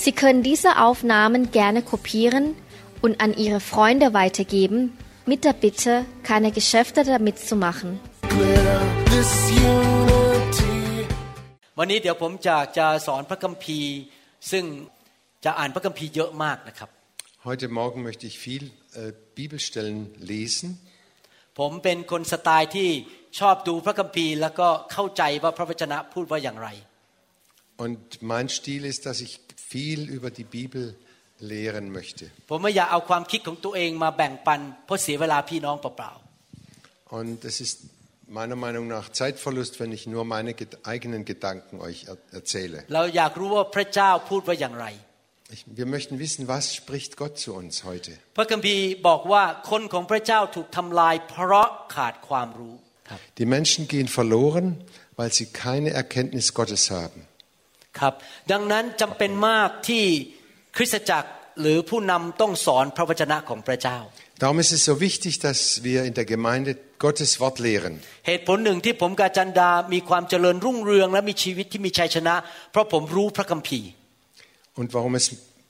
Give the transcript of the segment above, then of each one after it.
Sie können diese Aufnahmen gerne kopieren und an Ihre Freunde weitergeben, mit der Bitte, keine Geschäfte damit zu machen. this unity. วันนี้เดี๋ยวผมจะจะสอนพระคัมภีร์ ซึ่งจะอ่านพระคัมภีร์เยอะมากนะครับ Heute Morgen möchte ich viel äh, Bibelstellen lesen. ผมเป็นคนสไตล์ที่ชอบดูพระคัมภีร์ แล้วก็เข้าใจว่าพระวจนะพูดว่าอย่างไร Und mein Stil ist, dass ich viel über die Bibel lehren möchte. ผมไม่อยากเอาความคิดของตัวเองมาแบ่งปันเพราะเสียเวลาพี่น้องเปล่า Und es ist meiner Meinung nach Zeitverlust, wenn ich nur meine ged- eigenen Gedanken euch er erzähle. ๆเราอยากรู้ว่าพระเจ้าพูดว่าอย่างไร Ich, wir möchten wissen, was spricht Gott zu uns heute. พระคัมภีร์บอกว่าคนของพระเจ้าถูกทำลายเพราะขาดความรู้ครับ Die Menschen gehen verloren, weil sie keine Erkenntnis Gottes haben. ครับดังนั้นจำเป็นมากที่คริสตจักรหรือผู้นำต้องสอนพระวจนะของพระเจ้า Darum ist es so wichtig, dass wir in der Gemeinde Gottes Wort lehren. เหตุผลหนึ่งที่ผมกบอาจันดามีความเจริญรุ่งเรืองและมีชีวิตที่มีชัยชนะ เพราะผมรู้พระคัมภีร์ Und warum es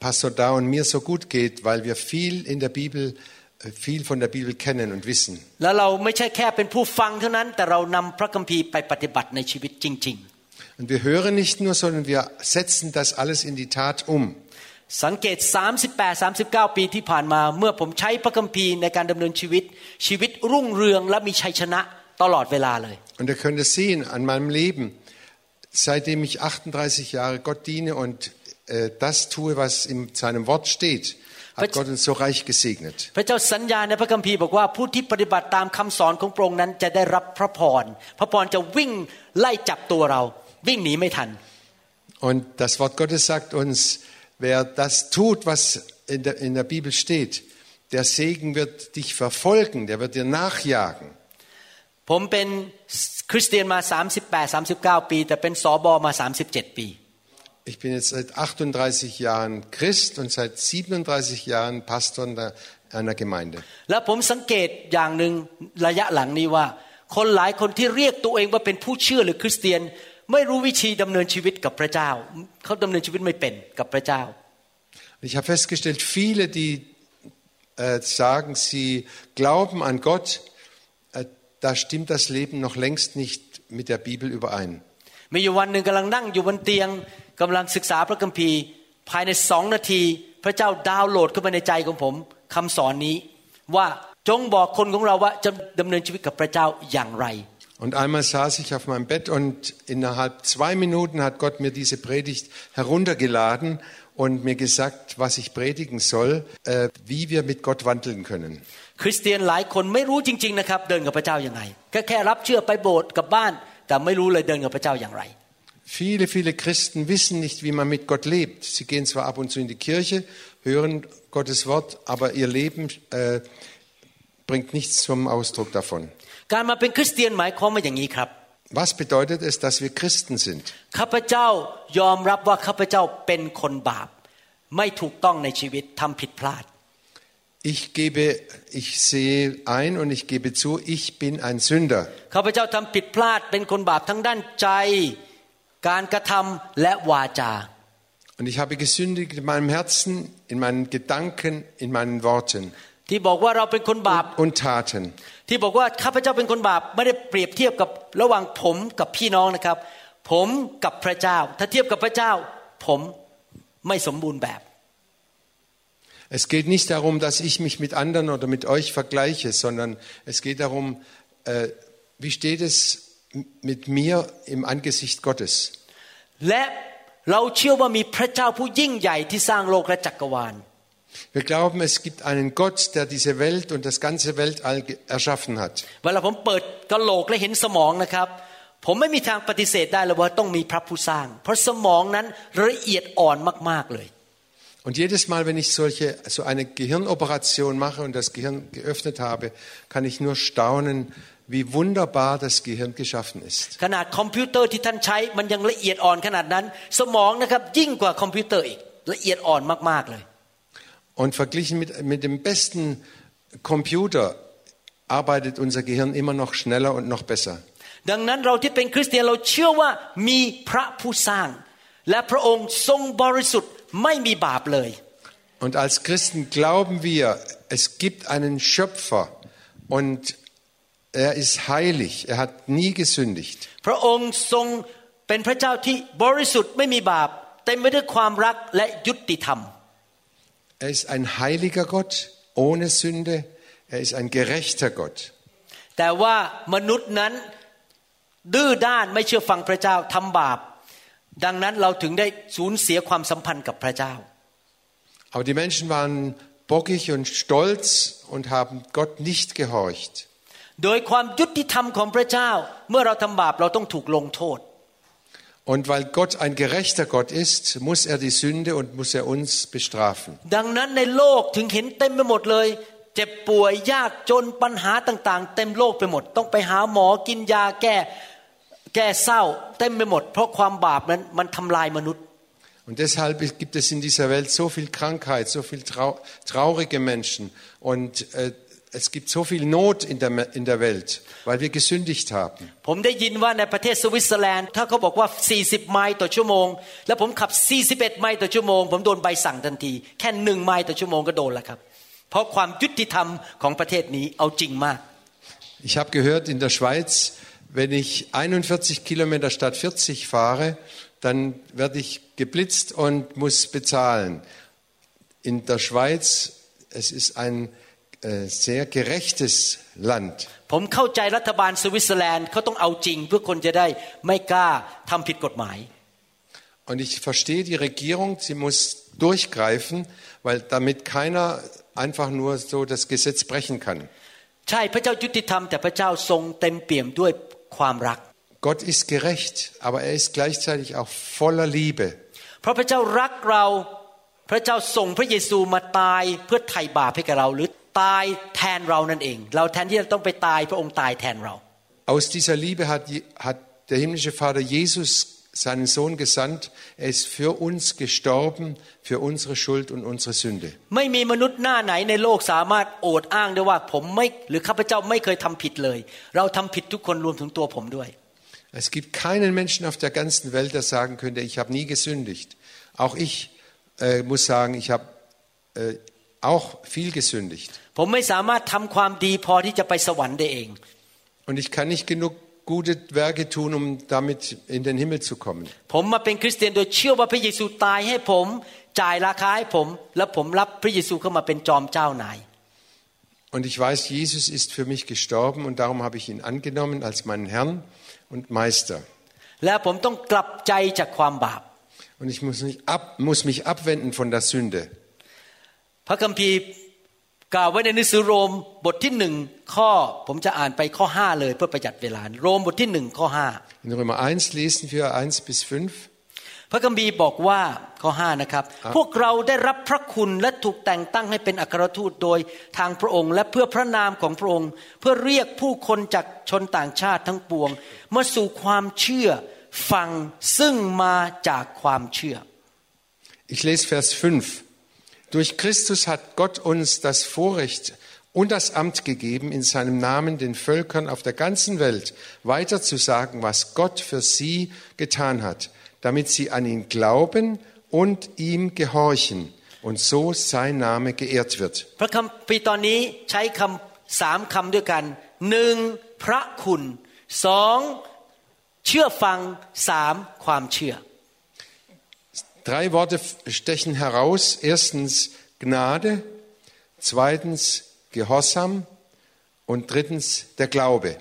Pastor Da und mir so gut geht, weil wir viel in der Bibel, äh, viel von der Bibel kennen und wissen. แล้วเราไม่ใช่แค่เป็นผู้ฟังเท่านั้นแต่เรานำพระคัมภีร์ไปปฏิบัติในชีวิตจริง Und wir hören nicht nur, sondern wir setzen das alles in die Tat um. ๆ สังเกต 38 39 ปีที่ผ่านมา เมื่อผมใช้พระคัมภีร์ในการดำเนินชีวิต ชีวิตรุ่งเรืองและมีชัยชนะตลอดเวลาเลย Und ihr könnt es sehen an meinem Leben, seitdem ich 38 Jahre Gott diene und äh, das tue, was in seinem Wort steht, hat But- Gott uns so reich gesegnet. พระเจ้าสัญญาในพระคัมภีร์บอกว่าผู้ที่ปฏิบัติตามคำสอนของพระองค์นั้นจะได้รับพระพร พระพรจะวิ่งไล่จับตัวเรา วิ่งหนีไม่ทัน Und das Wort Gottes sagt uns, wer das tut, was in der, in der Bibel steht, der Segen wird dich verfolgen, der wird dir nachjagen. ผมเป็นคริสเตียนมา 38 39 ปี แต่เป็นสอบอมา 37 ปี Ich bin jetzt seit 38 Jahren Christ und seit 37 Jahren Pastor in der- einer Gemeinde. แล้วผมสังเกตอย่างหนึ่งระยะหลังนี้ว่า คนหลายคนที่เรียกตัวเองว่าเป็นผู้เชื่อหรือคริสเตียน ไม่รู้วิธีดำเนินชีวิตกับพระเจ้าเขาดำเนินชีวิตไม่เป็นกับพระเจ้า Ich habe festgestellt, viele, die äh, sagen, sie glauben an Gott, äh, da stimmt das Leben noch längst nicht mit der Bibel überein. มีอยู่วันหนึ่งกำลังนั่งอยู่บนเตียงกำลังศึกษาพระคัมภีร์ภายในสองนาที พระเจ้าดาวน์โหลดเข้ามาในใจของผมคำสอนนี้ ว่าจงบอกคนของเราว่าจะดำเนินชีวิตกับพระเจ้าอย่างไร Und einmal saß ich auf meinem Bett und innerhalb zwei Minuten hat Gott mir diese Predigt heruntergeladen und mir gesagt, was ich predigen soll, äh, wie wir mit Gott wandeln können. คริสเตียนหลายคนไม่รู้จริง ๆ นะครับ เดินกับพระเจ้ายังไงแค่แค่รับเชื่อไปโบสถ์กลับบ้าน แต่ไม่รู้เลยเดินกับพระเจ้าอย่างไร Viele, viele Christen wissen nicht, wie man mit Gott lebt. Sie gehen zwar ab und zu in die Kirche, hören Gottes Wort, aber ihr Leben äh, bringt nichts zum Ausdruck davon. การมาเป็นคริสเตียนหมายความว่าอย่างนี้ครับ Was bedeutet es, dass wir Christen sind? ข้าพเจ้ายอมรับว่าข้าพเจ้าเป็นคนบาป ไม่ถูกต้องในชีวิตทำผิดพลาด Ich gebe, ich sehe ein und ich gebe zu, ich bin ein Sünder. ข้าพเจ้าทำผิดพลาดเป็นคนบาปทั้งด้านใจ การกระทำและวาจา Und ich habe gesündigt in meinem Herzen, in meinen Gedanken, in meinen Worten ที่บอกว่าเราเป็นคนบาป und Taten. ที่บอกว่าข้าพเจ้าเป็นคนบาปไม่ได้เปรียบเทียบกับระหว่างผมกับพี่น้องนะครับ ผมกับพระเจ้า ถ้าเทียบกับพระเจ้า ผมไม่สมบูรณ์แบบ Es geht nicht darum, dass ich mich mit anderen oder mit euch vergleiche, sondern es geht darum, äh, wie steht es mit mir im Angesicht Gottes. และเราเชื่อว่ามีพระเจ้าผู้ยิ่งใหญ่ที่สร้างโลกและจักรวาล Wir glauben, es gibt einen Gott, der diese Welt und das ganze Weltall erschaffen hat. Und jedes Mal, wenn ich solche, so eine Gehirnoperation mache und das Gehirn geöffnet habe, kann ich nur staunen, wie wunderbar das Gehirn geschaffen ist. Computer, Und verglichen mit, mit dem besten Computer arbeitet unser Gehirn immer noch schneller und noch besser. ดังนั้นเราที่เป็นคริสเตียนเราเชื่อว่ามีพระผู้สร้าง และพระองค์ทรงบริสุทธิ์ไม่มีบาปเลย Und als Christen glauben wir, es gibt einen Schöpfer und er ist heilig, er hat nie gesündigt. พระองค์ทรงเป็นพระเจ้าที่บริสุทธิ์ไม่มีบาปเต็มไปด้วยความรักและยุติธรรม Er ist ein heiliger Gott ohne Sünde, er ist ein gerechter Gott. แต่ว่ามนุษย์นั้นดื้อด้านไม่เชื่อฟังพระเจ้าทำบาป ดังนั้นเราถึงได้สูญเสียความสัมพันธ์กับพระเจ้า Aber die Menschen waren bockig und stolz und haben Gott nicht gehorcht. โดยความยุติธรรมของพระเจ้า เมื่อเราทำบาปเราต้องถูกลงโทษ Und weil Gott ein gerechter Gott ist, muss er die Sünde und muss er uns bestrafen. ดังนั้นในโลกถึงเห็นเต็มไปหมดเลย เจ็บป่วยยากจนปัญหาต่างๆ เต็มโลกไปหมด ต้องไปหาหมอกินยาแก้แก้เศร้า เต็มไปหมด เพราะความบาปนั้นมันทำลายมนุษย์ Und deshalb gibt es in dieser Welt so viel Krankheit, so viel trau traurige Menschen und äh, es gibt so viel Not in der, in der Welt, weil wir gesündigt haben. ผมได้ยินว่าในประเทศสวิตเซอร์แลนด์ ถ้าเขาบอกว่า 40 ไมล์ต่อชั่วโมง แล้วผมขับ 41 ไมล์ต่อชั่วโมง ผมโดนใบสั่งทันที แค่หนึ่งไมล์ต่อชั่วโมงก็โดนแล้วครับ เพราะความยุติธรรมของประเทศนี้เอาจริงมาก Ich habe gehört, in der Schweiz, wenn ich 41 Kilometer statt 40 fahre, dann werde ich geblitzt und muss bezahlen. In der Schweiz, es ist ein äh, sehr gerechtes Land. ผมเข้าใจรัฐบาลสวิตเซอร์แลนด์เขาต้องเอาจริง เพื่อคนจะได้ไม่กล้าทำผิดกฎหมาย Und ich verstehe die Regierung, sie muss durchgreifen, weil damit keiner einfach nur so das Gesetz brechen kann. ใช่พระเจ้ายุติธรรมแต่พระเจ้าทรงเต็มเปี่ยมด้วยความรัก Gott ist gerecht, aber er ist gleichzeitig auch voller Liebe. เพราะพระเจ้ารักเรา พระเจ้าส่งพระเยซูมาตายเพื่อไถ่บาปให้กับเรา หรือ ตายแทนเรานั่นเอง เราแทนที่จะต้องไปตายพระองค์ตายแทนเรา Aus dieser Liebe hat, Je- hat der himmlische Vater Jesus seinen Sohn gesandt. Er ist für uns gestorben, für unsere Schuld und unsere Sünde. ไม่มีมนุษย์หน้าไหนในโลกสามารถโอดอ้างได้ว่าผมไม่หรือข้าพเจ้าไม่เคยทำผิดเลย เราทำผิดทุกคนรวมถึงตัวผมด้วย Es gibt keinen Menschen auf der ganzen Welt, der sagen könnte, ich habe nie gesündigt. Auch ich äh, muss sagen, ich habe äh, auch viel gesündigt. ผมไม่สามารถทำความดีพอที่จะไปสวรรค์ได้เอง Und ich kann nicht genug gute Werke tun, um damit in den Himmel zu kommen. ผมมาเป็นคริสเตียนโดยเชื่อว่าพระเยซูตายให้ผมจ่ายราคาให้ผม และผมรับพระเยซูเข้ามาเป็นจอมเจ้านาย Und ich weiß, Jesus ist für mich gestorben und darum habe ich ihn angenommen als meinen Herrn und Meister. และผมต้องกลับใจจากความบาป Und ich muss mich, ab, muss mich abwenden von der Sünde. พระคัมภีร์ กล่าวไว้ในหนังสือโรมบทที่หนึ่งข้อผมจะอ่านไปข้อห้าเลยเพื่อประหยัดเวลาโรมบทที่หนึ่งข้อห้า In Römer 1 lesen wir 1 bis 5. พระคัมภีร์บอกว่าข้อห้านะครับ พวกเราได้รับพระคุณและถูกแต่งตั้งให้เป็นอัครทูตโดยทางพระองค์ และเพื่อพระนามของพระองค์ เพื่อเรียกผู้คนจากชนต่างชาติทั้งปวงมาสู่ความเชื่อฟังซึ่งมาจากความเชื่อ Ich lese Vers 5. Durch Christus hat Gott uns das Vorrecht und das Amt gegeben, in seinem Namen den Völkern auf der ganzen Welt weiterzusagen, was Gott für sie getan hat, damit sie an ihn glauben und ihm gehorchen und so sein Name geehrt wird. พระคัมภีร์ตอนนี้ใช้คำสามคำด้วยกันหนึ่งพระคุณสองเชื่อฟังสามความเชื่อ Drei Worte stechen heraus. Erstens Gnade, zweitens Gehorsam und drittens der Glaube.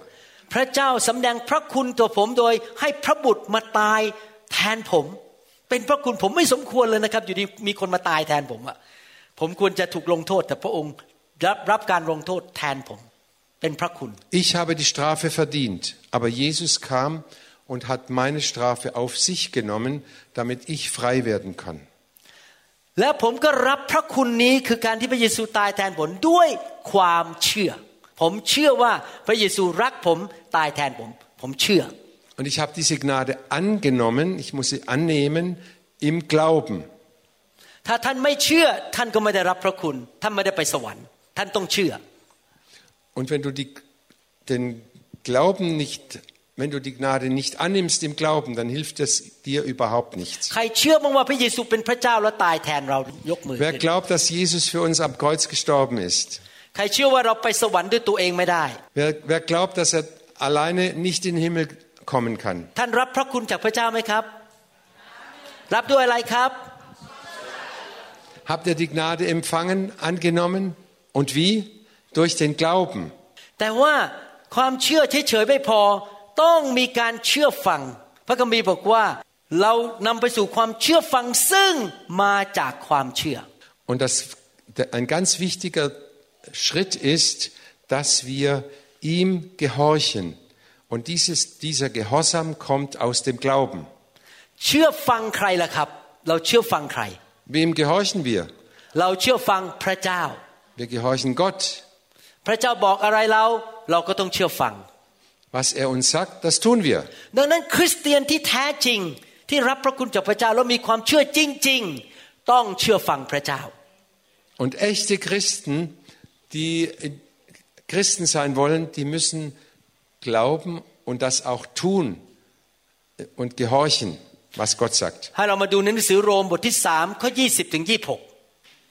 พระเจ้าสำแดงพระคุณต่อผมโดยให้พระบุตรมาตายแทนผม เป็นพระคุณผมไม่สมควรเลยนะครับ อยู่ดีมีคนมาตายแทนผมอะผมควรจะถูกลงโทษ แต่พระองค์รับรับการลงโทษแทนผม เป็นพระคุณ Ich habe die Strafe verdient, aber Jesus kam und hat meine Strafe auf sich genommen, damit ich frei werden kann. และผมก็รับพระคุณนี้คือการที่พระเยซูตายแทนผมด้วยความเชื่อ ผมเชื่อว่าพระเยซูรักผมตายแทนผม ผมเชื่อ Und ich habe diese Gnade angenommen, ich muss sie annehmen im Glauben. ถ้าท่านไม่เชื่อท่านก็ไม่ได้รับพระคุณ ท่านไม่ได้ไปสวรรค์ ท่านต้องเชื่อ Und wenn du die, den Glauben nicht, wenn du die Gnade nicht annimmst im Glauben, dann hilft es dir überhaupt nichts. ใครเชื่อบ้างว่าพระเยซูเป็นพระเจ้าและตายแทนเรายกมือ Wer ขึ้น glaubt, dass Jesus für uns am Kreuz gestorben ist? ใครเชื่อว่าเราไปสวรรค์ด้วยตัวเองไม่ได้ Wer, wer glaubt, dass er alleine nicht in den Himmel kommen kann? ท่านรับพระคุณจากพระเจ้าไหมครับ รับด้วยอะไรครับ Habt ihr die Gnade empfangen, angenommen? Und wie? Durch den Glauben. แต่ว่าความเชื่อเฉยๆไม่พอ ต้องมีการเชื่อฟัง พระคัมภีร์บอกว่า เรานำไปสู่ความเชื่อฟังซึ่งมาจากความเชื่อ Und das, der- ein ganz wichtiger Schritt ist, dass wir ihm gehorchen. Und dieses, dieser Gehorsam kommt aus dem Glauben. เชื่อฟังใครล่ะครับ เราเชื่อฟังใคร Wem gehorchen wir? เราเชื่อฟังพระเจ้า Wir gehorchen Gott. พระเจ้าบอกอะไรเรา เราก็ต้องเชื่อฟัง Was er uns sagt, das tun wir. ดังนั้นคริสเตียนที่แท้จริงที่รับพระคุณจากพระเจ้าแล้วมีความเชื่อจริง ๆ ต้องเชื่อฟังพระเจ้า Und echte Christen, die äh, Christen sein wollen, die müssen glauben und das auch tun äh, und gehorchen, was Gott sagt. ให้เรามาดูในหนังสือโรมบทที่3ข้อ20ถึง26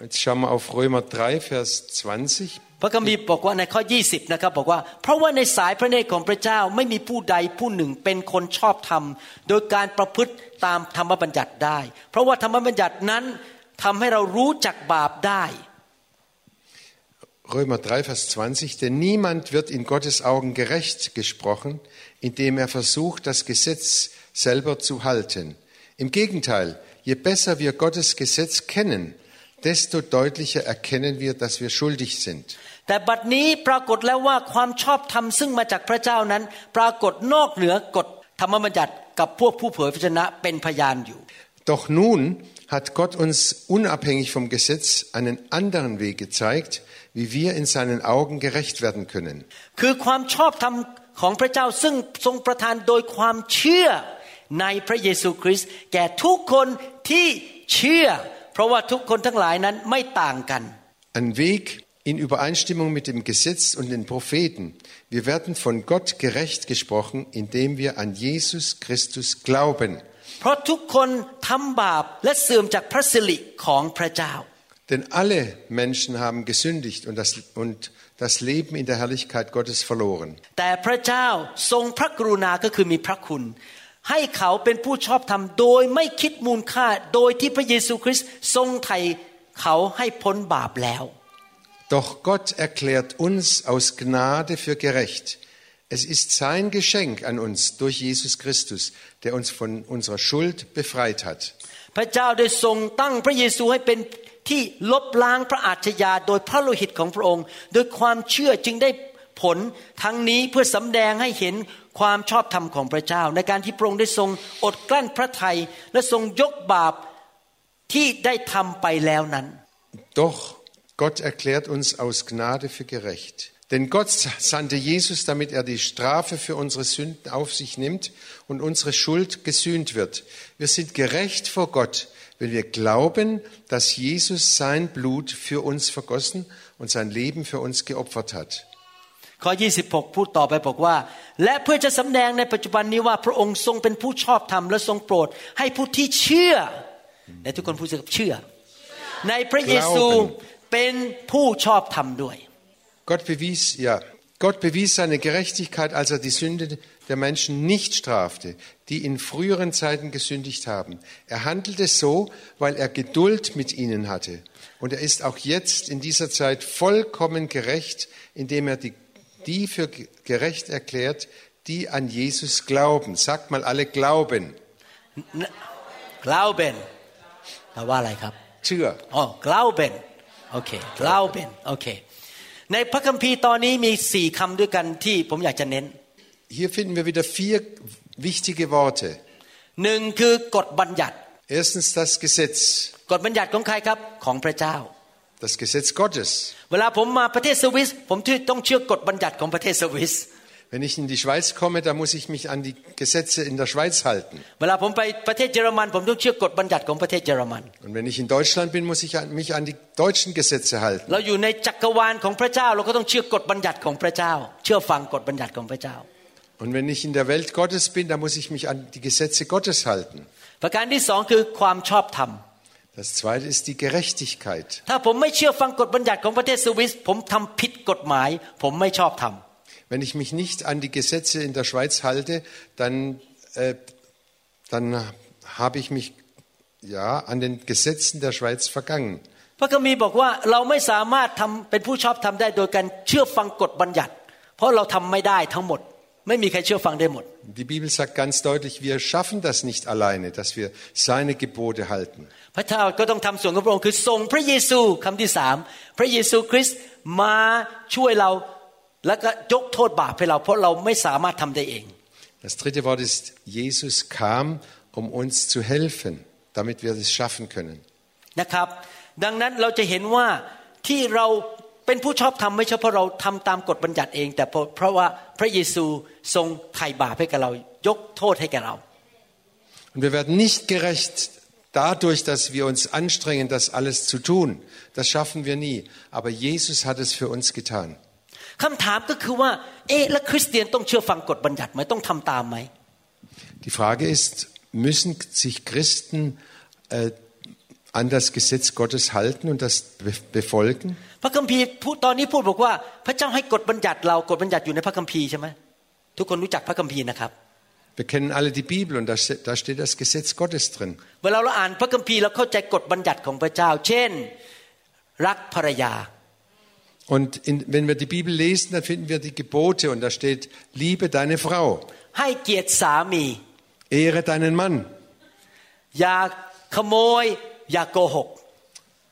Jetzt schauen wir auf Römer 3, Vers 20. พระคัมภีร์บอกว่าในข้อ 20 นะครับบอกว่า เพราะว่าในสายพระเนตรของพระเจ้าไม่มีผู้ใดผู้หนึ่งเป็นคนชอบธรรม โดยการประพฤติตามธรรมบัญญัติได้ เพราะว่าธรรมบัญญัตินั้นทำให้เรารู้จักบาปได้ Römer 3, Vers 20. Denn niemand wird in Gottes Augen gerecht gesprochen, indem er versucht, das Gesetz selber zu halten. Im Gegenteil, je besser wir Gottes Gesetz kennen, desto deutlicher erkennen wir, dass wir schuldig sind. แต่บัดนี้ปรากฏแล้วว่าความชอบธรรมซึ่งมาจากพระเจ้านั้น ปรากฏนอกเหนือกฎธรรมบัญญัติกับพวกผู้เผยพระชนะเป็นพยานอยู่ Doch nun hat Gott uns unabhängig vom Gesetz einen anderen Weg gezeigt, wie wir in seinen Augen gerecht werden können. คือความชอบธรรมของพระเจ้าซึ่งทรงประทานโดยความเชื่อในพระเยซูคริสต์แก่ทุกคนที่เชื่อ ein Weg in Übereinstimmung mit dem Gesetz und den Propheten. Wir werden von Gott gerecht gesprochen, indem wir an Jesus Christus glauben. Denn alle Menschen haben gesündigt und das, und das Leben in der Herrlichkeit Gottes verloren. แต่พระเจ้าทรงพระกรุณาก็คือมีพระคุณให้เขาเป็นผู้ชอบธรรมโดยไม่คิดมูลค่าโดยที่พระเยซูคริสต์ทรงไถ่เขาให้พ้นบาปแล้ว Doch Gott erklärt uns aus Gnade für gerecht. Es ist sein Geschenk an uns durch Jesus Christus, der uns von unserer Schuld befreit hat. พระเจ้าได้ทรงตั้งพระเยซูให้เป็นที่ลบล้างพระอาชญาโดยพระโลหิตของพระองค์ โดยความเชื่อจึงได้ผลทั้งนี้เพื่อสำแดงให้เห็น ความชอบธรรมของพระเจ้า ในการที่พระองค์ได้ทรงอดกลั้นพระทัยและทรงยกบาปที่ได้ทำไปแล้วนั้น Doch Gott erklärt uns aus Gnade für gerecht. Denn Gott sandte Jesus, damit er die Strafe für unsere Sünden auf sich nimmt und unsere Schuld gesühnt wird. Wir sind gerecht vor Gott, wenn wir glauben, dass Jesus sein Blut für uns vergossen und sein Leben für uns geopfert hat. ข้อ 26 พูดต่อไปบอกว่า และเพื่อจะสำแดงในปัจจุบันนี้ว่าพระองค์ทรงเป็นผู้ชอบธรรมและทรงโปรด ให้ผู้ที่เชื่อในทุกคนพูดสิครับเชื่อ ในพระเยซู Glauben เป็นผู้ชอบธรรมด้วย Gott bewies, ja, Gott bewies seine Gerechtigkeit, als er die Sünde der Menschen nicht strafte, die in früheren Zeiten gesündigt haben. Er handelte so, weil er Geduld mit ihnen hatte. Und er ist auch jetzt in dieser Zeit vollkommen gerecht, indem er die, die für gerecht erklärt, die an Jesus glauben. Sagt mal alle glauben. กล่าวเป็นแปลว่าอะไรครับ Tür. อ๋อกล่าวเป็นโอเคกล่าวเป็นโอเค ในพระคัมภีร์ตอนนี้มีสี่คำด้วยกันที่ผมอยากจะเน้น Hier finden wir wieder vier wichtige Worte. หนึ่งคือกฎบัญญัติ Erstens das Gesetz, กฎบัญญัติของใครครับของพระเจ้า das Gesetz Gottes. เวลาผมมาประเทศสวิสผมต้องเชื่อกฎบัญญัติของประเทศสวิส Wenn ich in die Schweiz komme, da muss ich mich an die Gesetze in der Schweiz halten. เวลาผมไปประเทศเยอรมัน ผมต้องเชื่อกฎบัญญัติของประเทศเยอรมัน Und wenn ich in Deutschland bin, muss ich an- mich an die deutschen Gesetze halten. เราอยู่ในจักรวาลของพระเจ้า เราก็ต้องเชื่อกฎบัญญัติของพระเจ้า เชื่อฟังกฎบัญญัติของพระเจ้า Und wenn ich in der Welt Gottes bin, dann muss ich mich an die Gesetze Gottes halten. ประการที่สองคือความชอบธรรม Das zweite ist die Gerechtigkeit. ถ้าผมไม่เชื่อฟังกฎบัญญัติของประเทศสวิสผมทำผิดกฎหมาย ผมไม่ชอบทำ Wenn ich mich nicht an die Gesetze in der Schweiz halte, dann, äh, dann habe ich mich ja, an den Gesetzen der Schweiz vergangen. พระคัมภีร์บอกว่าเราไม่สามารถทำเป็นผู้ชอบทำได้โดยการเชื่อฟังกฎบัญญัติ เพราะเราทำไม่ได้ทั้งหมด ไม่มีใครเชื่อฟังได้หมด Die Bibel sagt ganz deutlich, wir schaffen das nicht alleine, dass wir seine Gebote halten. พระเจ้าก็ต้องทำส่วนของพระองค์คือส่งพระเยซูคำที่สามพระเยซูคริสต์มาช่วยเราแล้วก็ยกโทษบาปให้เราเพราะเราไม่สามารถทำได้เอง Das dritte Wort ist, Jesus kam, um uns zu helfen, damit wir es schaffen können. นะครับดังนั้นเราจะเห็นว่าที่เราเป็นผู้ชอบธรรมไม่ใช่เพราะเราทำตามกฎบัญญัติเอง แต่เพราะเพราะว่าพระเยซูทรงไถ่บาปให้กับเรายกโทษให้แก่เรา Und wir werden nicht gerecht dadurch, dass wir uns anstrengen, das alles zu tun. Das schaffen wir nie. Aber Jesus hat es für uns getan. คำถามก็คือว่า เอ๊ะแล้วคริสเตียนต้องเชื่อฟังกฎบัญญัติไหมต้องทำตามไหม Die Frage ist, müssen sich Christen äh, an das Gesetz Gottes halten und das be- befolgen? พระคัมภีร์พูดตอนนี้พูดบอกว่า พระเจ้าให้กฎบัญญัติเรากฎบัญญัติอยู่ในพระคัมภีร์ใช่ไหมทุกคนรู้จักพระคัมภีร์นะครับ Wir kennen alle die Bibel und da, ste- da steht das Gesetz Gottes drin. เวลาเราอ่านพระคัมภีร์เราเข้าใจกฎบัญญัติของพระเจ้า เช่น รักภรรยา Und in, wenn wir die Bibel lesen, dann finden wir die Gebote und da steht, liebe deine Frau, ให้เกียรติสามี ehre deinen Mann. อย่าขโมย อย่าโกหก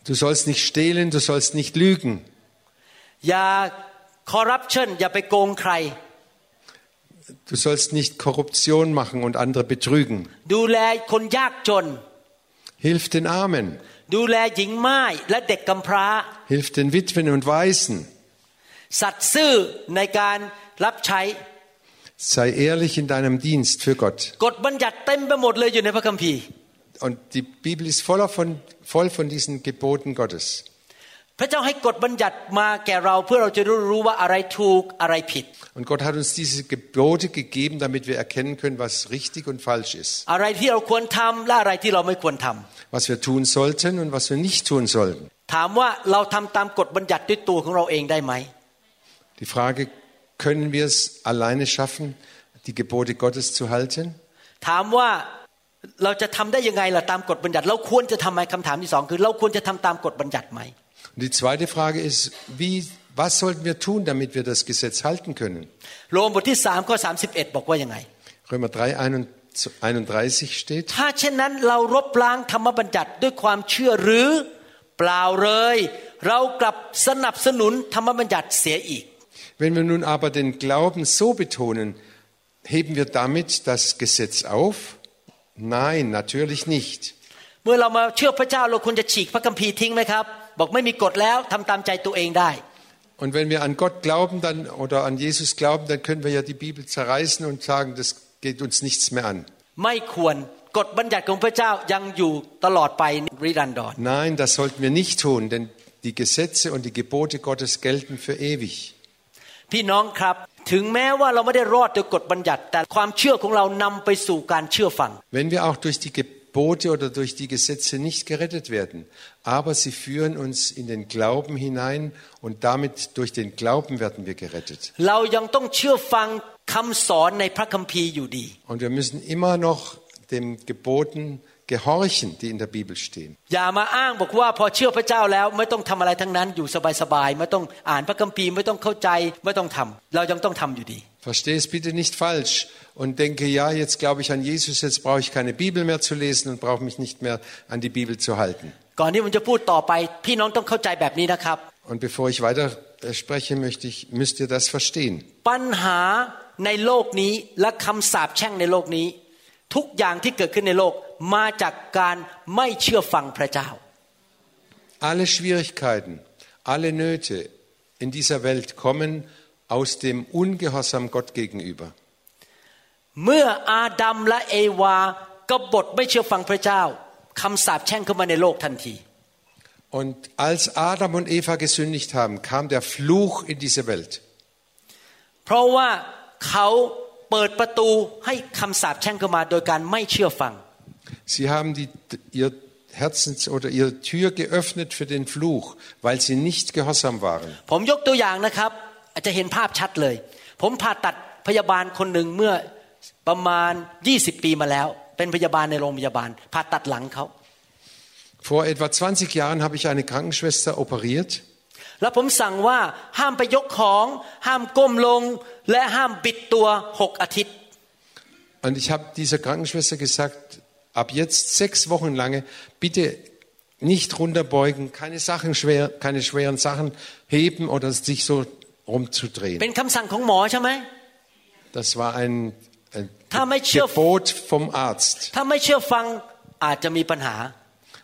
Du sollst nicht stehlen, du sollst nicht lügen. อย่าคอร์รัปชันอย่าไปโกงใคร Du sollst nicht Korruption machen und andere betrügen. Hilf den Armen. Hilf den Witwen und Weißen. Sei ehrlich in deinem Dienst für Gott. Und die Bibel ist voller von, voll von diesen Geboten Gottes. พระเจ้าให้กฎบัญญัติมาแก่เราเพื่อเราจะได้รู้ว่าอะไรถูกอะไรผิด Und Gott hat uns diese Gebote gegeben, damit wir erkennen können, was richtig und falsch ist. อะไรที่เราควรทำและอะไรที่เราไม่ควรทำ Was wir tun sollten und was wir nicht tun sollten. ถามว่าเราทำตามกฎบัญญัติด้วยตัวของเราเองได้ไหม Die Frage, können wir es alleine schaffen, die Gebote Gottes zu halten? ถามว่าเราจะทำได้ยังไงล่ะตามกฎบัญญัติ เราควรจะทำไหมคำถามที่สองคือ เราควรจะทำตามกฎบัญญัติไหม Und die zweite Frage ist, wie, was sollten wir tun, damit wir das Gesetz halten können? โรมบทที่3ข้อ31 บอกว่ายังไง Römer 3, 31 steht, ถ้าเช่นนั้นเรารบล้างธรรมบัญญัติด้วยความเชื่อหรือเปล่าเลย เรากลับสนับสนุนธรรมบัญญัติเสียอีก wenn wir nun aber den Glauben so betonen, heben wir damit das Gesetz auf? Nein, natürlich nicht. เมื่อเรามาเชื่อพระเจ้าเราควรจะฉีกพระคัมภีร์ทิ้งไหมครับ บอกไม่มีกฎแล้วทำตามใจตัวเองได้ Und wenn wir an Gott glauben dann, oder an Jesus glauben, dann können wir ja die Bibel zerreißen und sagen, das geht uns nichts mehr an. ไม่ควรกฎบัญญัติของพระเจ้ายังอยู่ตลอดไปริรันดร Nein, das sollten wir nicht tun, denn die Gesetze und die Gebote Gottes gelten für ewig. พี่น้องครับ ถึงแม้ว่าเราไม่ได้รอดด้วยกฎบัญญัติ แต่ความเชื่อของเรานำไปสู่การเชื่อฟัง Wenn wir auch durch die Gebote oder durch die Gesetze nicht gerettet werden, aber sie führen uns in den Glauben hinein und damit durch den Glauben werden wir gerettet. เรายังต้องเชื่อฟังคำสอนในพระคัมภีร์อยู่ดี Und wir müssen immer noch den Geboten gehorchen, die in der Bibel stehen. อย่ามาอ้างบอกว่าพอเชื่อพระเจ้าแล้วไม่ต้องทำอะไรทั้งนั้นอยู่สบายๆไม่ต้องอ่านพระคัมภีร์ไม่ต้องเข้าใจไม่ต้องทำเรายังต้องทำอยู่ดี Verstehe es bitte nicht falsch und denke, ja, jetzt glaube ich an Jesus, jetzt brauche ich keine Bibel mehr zu lesen und brauche mich nicht mehr an die Bibel zu halten. ก่อนที่ผมจะพูดต่อไป พี่น้องต้องเข้าใจแบบนี้นะครับ Und bevor ich weiter äh, spreche, möchte ich, müsst ihr das verstehen. ปัญหาในโลกนี้และคำสาปแช่งในโลกนี้ ทุกอย่างที่เกิดขึ้นในโลกมาจากการไม่เชื่อฟังพระเจ้า Alle Schwierigkeiten, alle Nöte in dieser Welt kommen aus dem Ungehorsam Gott gegenüber. เมื่ออาดัมและเอวากบฏไม่เชื่อฟังพระเจ้าคำสาปแช่งเข้ามาในโลกทันที Und als Adam und Eva gesündigt haben, kam der Fluch in diese Welt. เพราะว่าเขาเปิดประตูให้คำสาปแช่งเข้ามาโดยการไม่เชื่อฟัง Sie haben die, ihr Herzens oder ihre Tür geöffnet für den Fluch, weil sie nicht gehorsam waren. ผมยกตัวอย่างนะครับอาจจะเห็นภาพชัดเลย ผมผ่าตัดพยาบาลคนหนึ่งเมื่อ ประมาณ 20 ปีมาแล้ว เป็นพยาบาลในโรงพยาบาลผ่าตัดหลังเขา Vor etwa 20 Jahren habe ich eine Krankenschwester operiert แล้วผมสั่งว่าห้ามไปยกของ ห้ามก้มลง และห้ามบิดตัวหกอาทิตย์ und ich habe dieser Krankenschwester gesagt, ab jetzt sechs Wochen lange bitte nicht runterbeugen, keine Sachen schwer, keine schweren Sachen heben oder sich so เป็น rumzudrehen. คำสั่งของหมอใช่ไหม Das war ein, ein ถ้าไม่เชื่อ Gebot vom Arzt. ถ้าไม่เชื่อฟังอาจจะมีปัญหา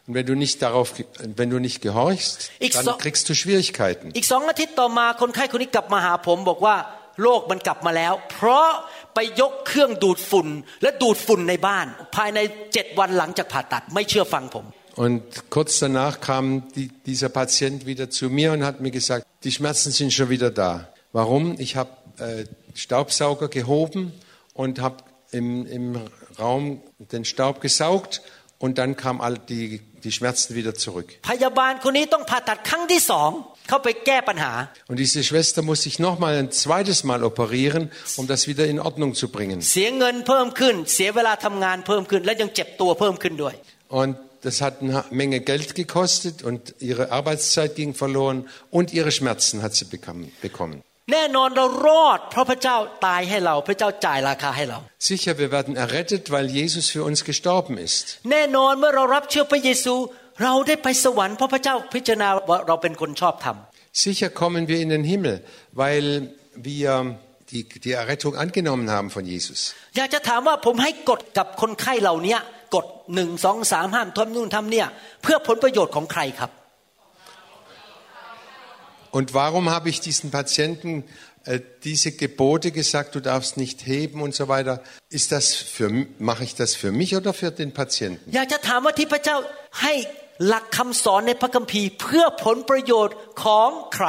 Und wenn du nicht darauf, ge- wenn du nicht gehorchst, Ich so- dann kriegst du Schwierigkeiten. อีกสองอาทิตย์ต่อมาคนไข้คนนี้กลับมาหาผมบอกว่าโรคมันกลับมาแล้ว เพราะไปยกเครื่องดูดฝุ่น และดูดฝุ่นในบ้าน ภายในเจ็ดวันหลังจากผ่าตัด ไม่เชื่อฟังผม Und kurz danach kam die, dieser Patient wieder zu mir und hat mir gesagt, die Schmerzen sind schon wieder da. Warum? Ich habe äh, Staubsauger gehoben und habe im, im Raum den Staub gesaugt und dann kamen all die, die Schmerzen wieder zurück. Und diese Schwester muss sich nochmal ein zweites Mal operieren, um das wieder in Ordnung zu bringen. Und das hat eine Menge Geld gekostet und ihre Arbeitszeit ging verloren und ihre Schmerzen hat sie bekommen. แน่นอนเรารอดเพราะพระเจ้าตายให้เราพระเจ้าจ่ายราคาให้เรา Sicher, wir werden errettet, weil Jesus für uns gestorben ist. แน่นอนเมื่อเรารับเชื่อพระเยซู เราได้ไปสวรรค์เพราะพระเจ้าพิจารณาว่าเราเป็นคนชอบธรรม Sicher kommen wir in den Himmel, weil wir die, die Errettung angenommen haben von Jesus. อยากจะถามว่าผมให้กฎกับคนไข้เหล่านี้กฎหนึ่งสองสามห้ามทำนู่นทำเนี่ยเพื่อผลประโยชน์ของใครครับ Und warum habe ich diesen Patienten äh, diese Gebote gesagt, du darfst nicht heben und so weiter? Ist das für, mache ich das für mich oder für den Patienten? อยากจะถามว่าที่พระเจ้าให้หลักคำสอนในพระคัมภีร์ เพื่อผลประโยชน์ของใคร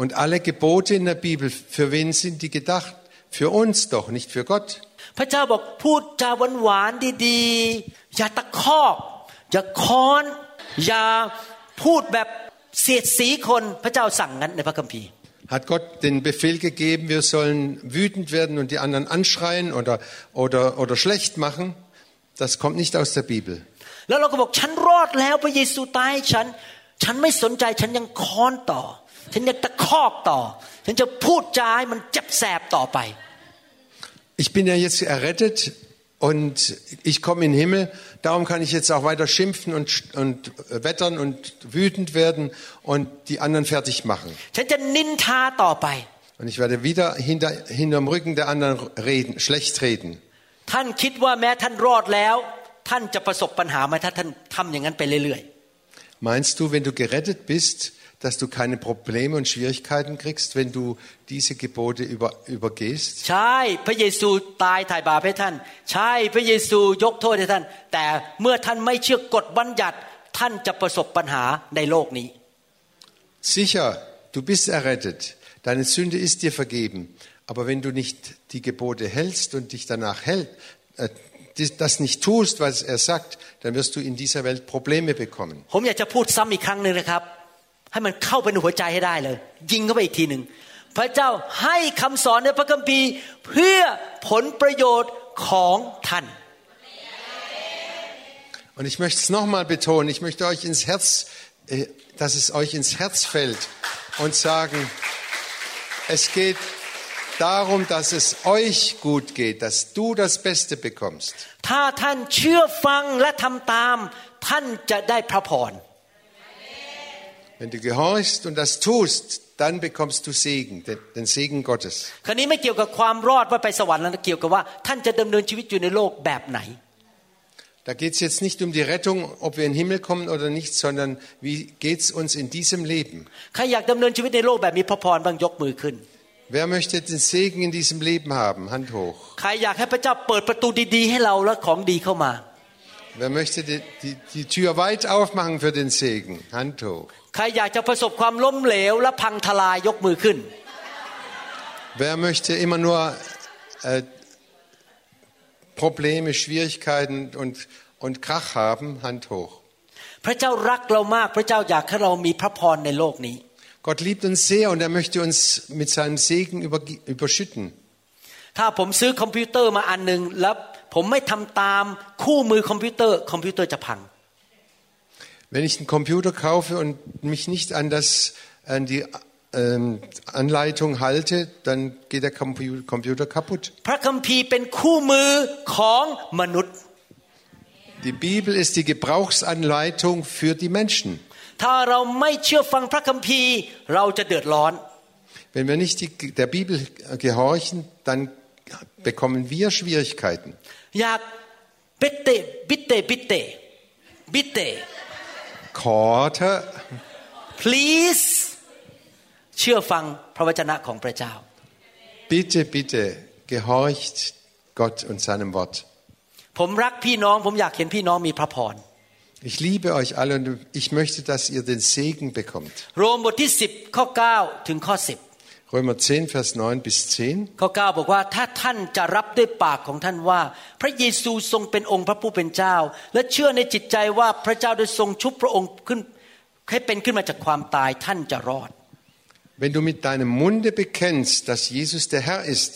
Und alle Gebote in der Bibel, für wen sind die gedacht? Für uns doch, nicht für Gott. พระเจ้าบอกพูดจาหวานหวานๆดีๆ อย่าตะคอกอย่าค้อน อย่าพูดแบบ hat Gott den Befehl gegeben, wir sollen wütend werden und die anderen anschreien oder, oder, oder schlecht machen? Das kommt nicht aus der Bibel. Ich bin ja jetzt errettet und ich komme in den Himmel. Darum kann ich jetzt auch weiter schimpfen und, und wettern und wütend werden und die anderen fertig machen. ฉันจะนินทาต่อไป Und ich werde wieder hinter, hinterm Rücken der anderen reden, schlecht reden. ท่านคิดว่าแม้ท่านรอดแล้ว ท่านจะประสบปัญหาไหมถ้าท่านทำอย่างนั้นไปเรื่อย Meinst du, wenn du gerettet bist, dass du keine Probleme und Schwierigkeiten kriegst, wenn du diese Gebote über, übergehst? ๆ ใช่พระเยซูตายถ่ายบาปให้ท่าน ใช่พระเยซูยกโทษให้ท่าน แต่เมื่อท่านไม่เชื่อกฎบัญญัติ ท่านจะประสบปัญหาในโลกนี้ Sicher, du bist errettet. Deine Sünde ist dir vergeben. Aber wenn du nicht die Gebote hältst und dich danach hält, äh, das- das nicht tust, was er sagt, dann wirst du in dieser Welt Probleme bekommen. ผมอยากจะพูดซ้ำอีกครั้งหนึ่งนะครับ ให้มันเข้าไปในหัวใจให้ได้เลย ยิงเข้าไปอีกทีหนึ่งพระเจ้าให้คำสอนในพระคัมภีร์เพื่อผลประโยชน์ของท่าน Und ich möchte es nochmal betonen, ich möchte euch ins Herz, äh, dass es euch ins Herz fällt und sagen, es geht darum, dass es euch gut geht, dass du das Beste bekommst. ถ้าท่านเชื่อฟังและทำตาม ท่านจะได้พระพร Wenn du gehorchst und das tust, dann bekommst du Segen, den, den Segen Gottes. คราวนี้ไม่เกี่ยวกับความรอดว่าไปสวรรค์แล้วนะเกี่ยวกับว่าท่านจะดำเนินชีวิตอยู่ในโลกแบบไหน Da geht es jetzt nicht um die Rettung, ob wir in den Himmel kommen oder nicht, sondern wie geht es uns in diesem Leben? ใครอยากดำเนินชีวิตในโลกแบบมีพระพรบ้างยกมือขึ้น Wer möchte den Segen in diesem Leben haben? Hand hoch. Wer möchte die, die, die Tür weit aufmachen für den Segen? Hand hoch. ใครอยากจะประสบความล้มเหลวและพังทลายยกมือขึ้น Wer möchte immer nur äh, Probleme, Schwierigkeiten und, und Krach haben? Hand hoch. พระเจ้ารักเรามากพระเจ้าอยากให้เรามีพระพรในโลกนี้ Gott liebt uns sehr und er möchte uns mit seinem Segen über, überschütten. ถ้าผมซื้อคอมพิวเตอร์มาอันหนึ่งแล้ว ผมไม่ทำตามคู่มือคอมพิวเตอร์คอมพิวเตอร์จะพัง Wenn ich einen Computer kaufe und mich nicht an, das, an die ähm, Anleitung halte, dann geht der Compu- Computer kaputt. พระคัมภีร์เป็นคู่มือของมนุษย์ Die Bibel ist die Gebrauchsanleitung für die Menschen. ถ้าเราไม่เชื่อฟังพระคัมภีร์เราจะเดือดร้อน Wenn wir nicht die, der Bibel gehorchen, dann bekommen wir Schwierigkeiten. อยากบิเตบิเตบิเตบิเต Korte, please เชื่อฟังพระวจนะของพระเจ้า bitte, bitte, gehorcht Gott und seinem Wort. ผมรักพี่น้องผมอยากเห็นพี่น้องมีพระพร Ich liebe euch alle und ich möchte, dass ihr den Segen bekommt. โรมบทที่ 10 ข้อ 9 ถึงข้อ 10 Römer 10, Vers 9 bis 10. ข้อ 9 บอกว่าถ้าท่านจะรับด้วยปากของท่านว่า พระเยซูทรงเป็นองค์พระผู้เป็นเจ้า และเชื่อในจิตใจว่าพระเจ้าได้ทรงชุบพระองค์ขึ้นให้เป็นขึ้นมาจากความตายท่านจะรอด Wenn du mit deinem Munde bekennst, dass Jesus der Herr ist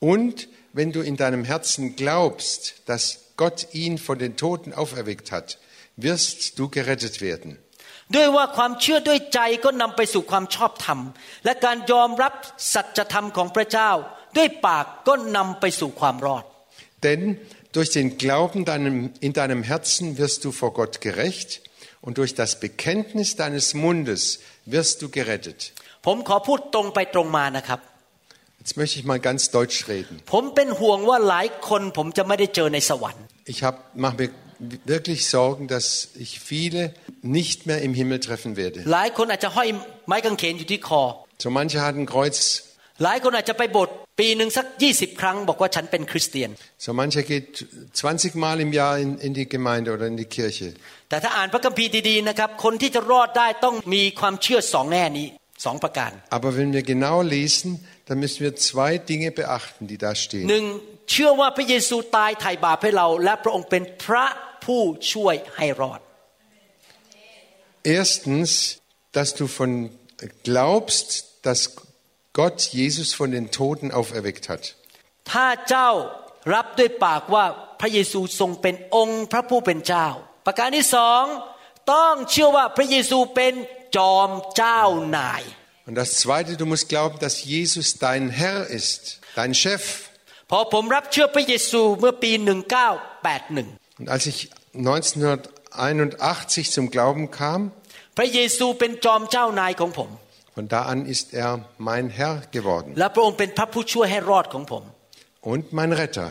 und wenn du in deinem Herzen glaubst, dass Gott ihn von den Toten auferweckt hat, wirst du gerettet werden. ด้วยว่าความเชื่อด้วยใจก็นำไปสู่ความชอบธรรม และการยอมรับสัจธรรมของพระเจ้า ด้วยปากก็นำไปสู่ความรอด Denn durch den Glauben deinem, in deinem Herzen wirst du vor Gott gerecht und durch das Bekenntnis deines Mundes wirst du gerettet. ผมขอพูดตรงไปตรงมานะครับ Jetzt möchte ich mal ganz deutsch reden. ผมเป็นห่วงว่าหลายคนผมจะไม่ได้เจอในสวรรค์ Ich mache mir wirklich Sorgen, dass ich viele nicht mehr im Himmel treffen werde. หลายคนอาจจะห้อยไม้กางเขนอยู่ที่คอ So manche hatten ein Kreuz หลายคนอาจจะไปโบสถ์ปีหนึ่งสัก 20 ครั้ง บอกว่าฉันเป็นคริสเตียน So mancher geht 20 Mal im Jahr in, in die Gemeinde oder in die Kirche. แต่ถ้าอ่านพระคัมภีร์ดีๆนะครับ คนที่จะรอดได้ต้องมีความเชื่อสองแง่นี้สองประการ Aber wenn wir genau lesen, dann müssen wir zwei Dinge beachten, die da ห stehen. นึ่งเชื่อว่าพระเยซูตายไถ่บาปให้เรา และพระองค์เป็นพระผู้ช่วยให้รอด Erstens, dass du von glaubst, dass Gott Jesus von den Toten auferweckt hat. ถ้าเจ้ารับด้วยปากว่าพระเยซูทรงเป็นองค์พระผู้เป็นเจ้า ประการที่สองต้องเชื่อว่าพระเยซูเป็นจอมเจ้านาย Und das Zweite, du musst glauben, dass Jesus dein Herr ist, dein Chef. พอผมรับเชื่อพระเยซูเมื่อปี 1981 Und als ich 1981 zum Glauben kam, พระเยซูเป็นจอมเจ้านายของผม von da an ist er mein Herr geworden และพระองค์เป็นพระผู้ช่วยให้รอดของผม und mein Retter.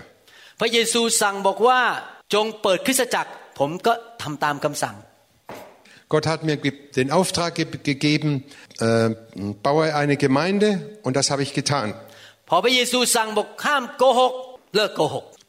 พระเยซูสั่งบอกว่าจงเปิดคริสตจักร ผมก็ทำตามคำสั่ง Gott hat mir ge- den Auftrag ge gegeben, äh, baue eine Gemeinde und das habe ich getan.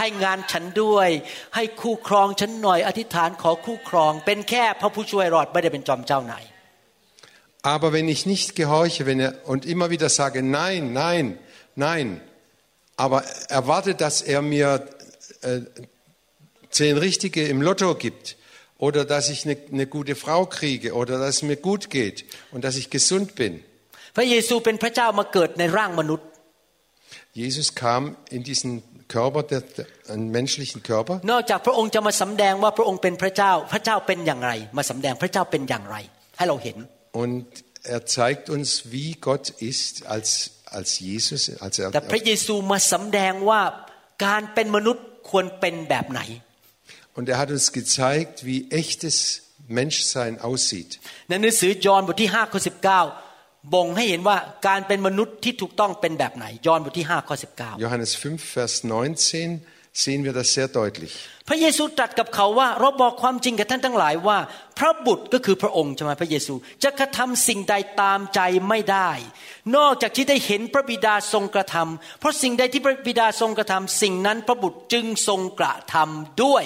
แต่ถ้าตลอดชีวิตผมนายนายนายนาย ผมอาจจะไม่ได้ไปสวรรค์เพราะพระเยซูไม่เคยเป็นจอมเจ้านาย เป็นแค่คนที่ช่วยเอาหวยมาให้ดู ราคาจะไปซื้อหวยได้เงินเท่าไหร่ ให้งานฉันด้วย ให้คู่ครองฉันหน่อยอธิษฐานขอคู่ครอง เป็นแค่พระผู้ช่วยรอดไม่ได้เป็นจอมเจ้านาย Aber wenn ich nicht gehorche wenn er, und immer wieder sage, nein, nein, nein, aber erwarte, dass er mir äh, zehn Richtige im Lotto gibt oder dass ich eine, eine gute Frau kriege oder dass es mir gut geht und dass ich gesund bin. พระเยซูเป็นพระเจ้ามาเกิดในร่างมนุษย์ Jesus kam in diesen Körper, der, der, einen menschlichen Körper. นอกจากพระองค์จะมาสำแดงว่าพระองค์เป็นพระเจ้า พระเจ้าเป็นอย่างไร มาสำแดงพระเจ้าเป็นอย่างไร ให้เราเห็น Und er zeigt uns, wie Gott ist als, als Jesus, als er แต่พระเยซูมาสำแดงว่าการเป็นมนุษย์ควรเป็นแบบไหน Und er hat uns gezeigt, wie echtes Menschsein aussieht. ในหนังสือยอห์นบทที่5ข้อ19 บ่งให้เห็นว่าการเป็นมนุษย์ที่ถูกต้องเป็นแบบไหนยอห์นบทที่5ข้อ19 Johannes 5, Vers 19 sehen wir das sehr deutlich. พระเยซูตรัสกับเขาว่าเราบอกความจริงกับท่านทั้งหลายว่า พระบุตรก็คือพระองค์ใช่ไหมพระเยซู จะกระทำสิ่งใดตามใจไม่ได้ นอกจากที่ได้เห็นพระบิดาทรงกระทำเพราะสิ่งใดที่พระบิดาทรงกระทำสิ่งนั้นพระบุตรจึงทรงกระทำด้วย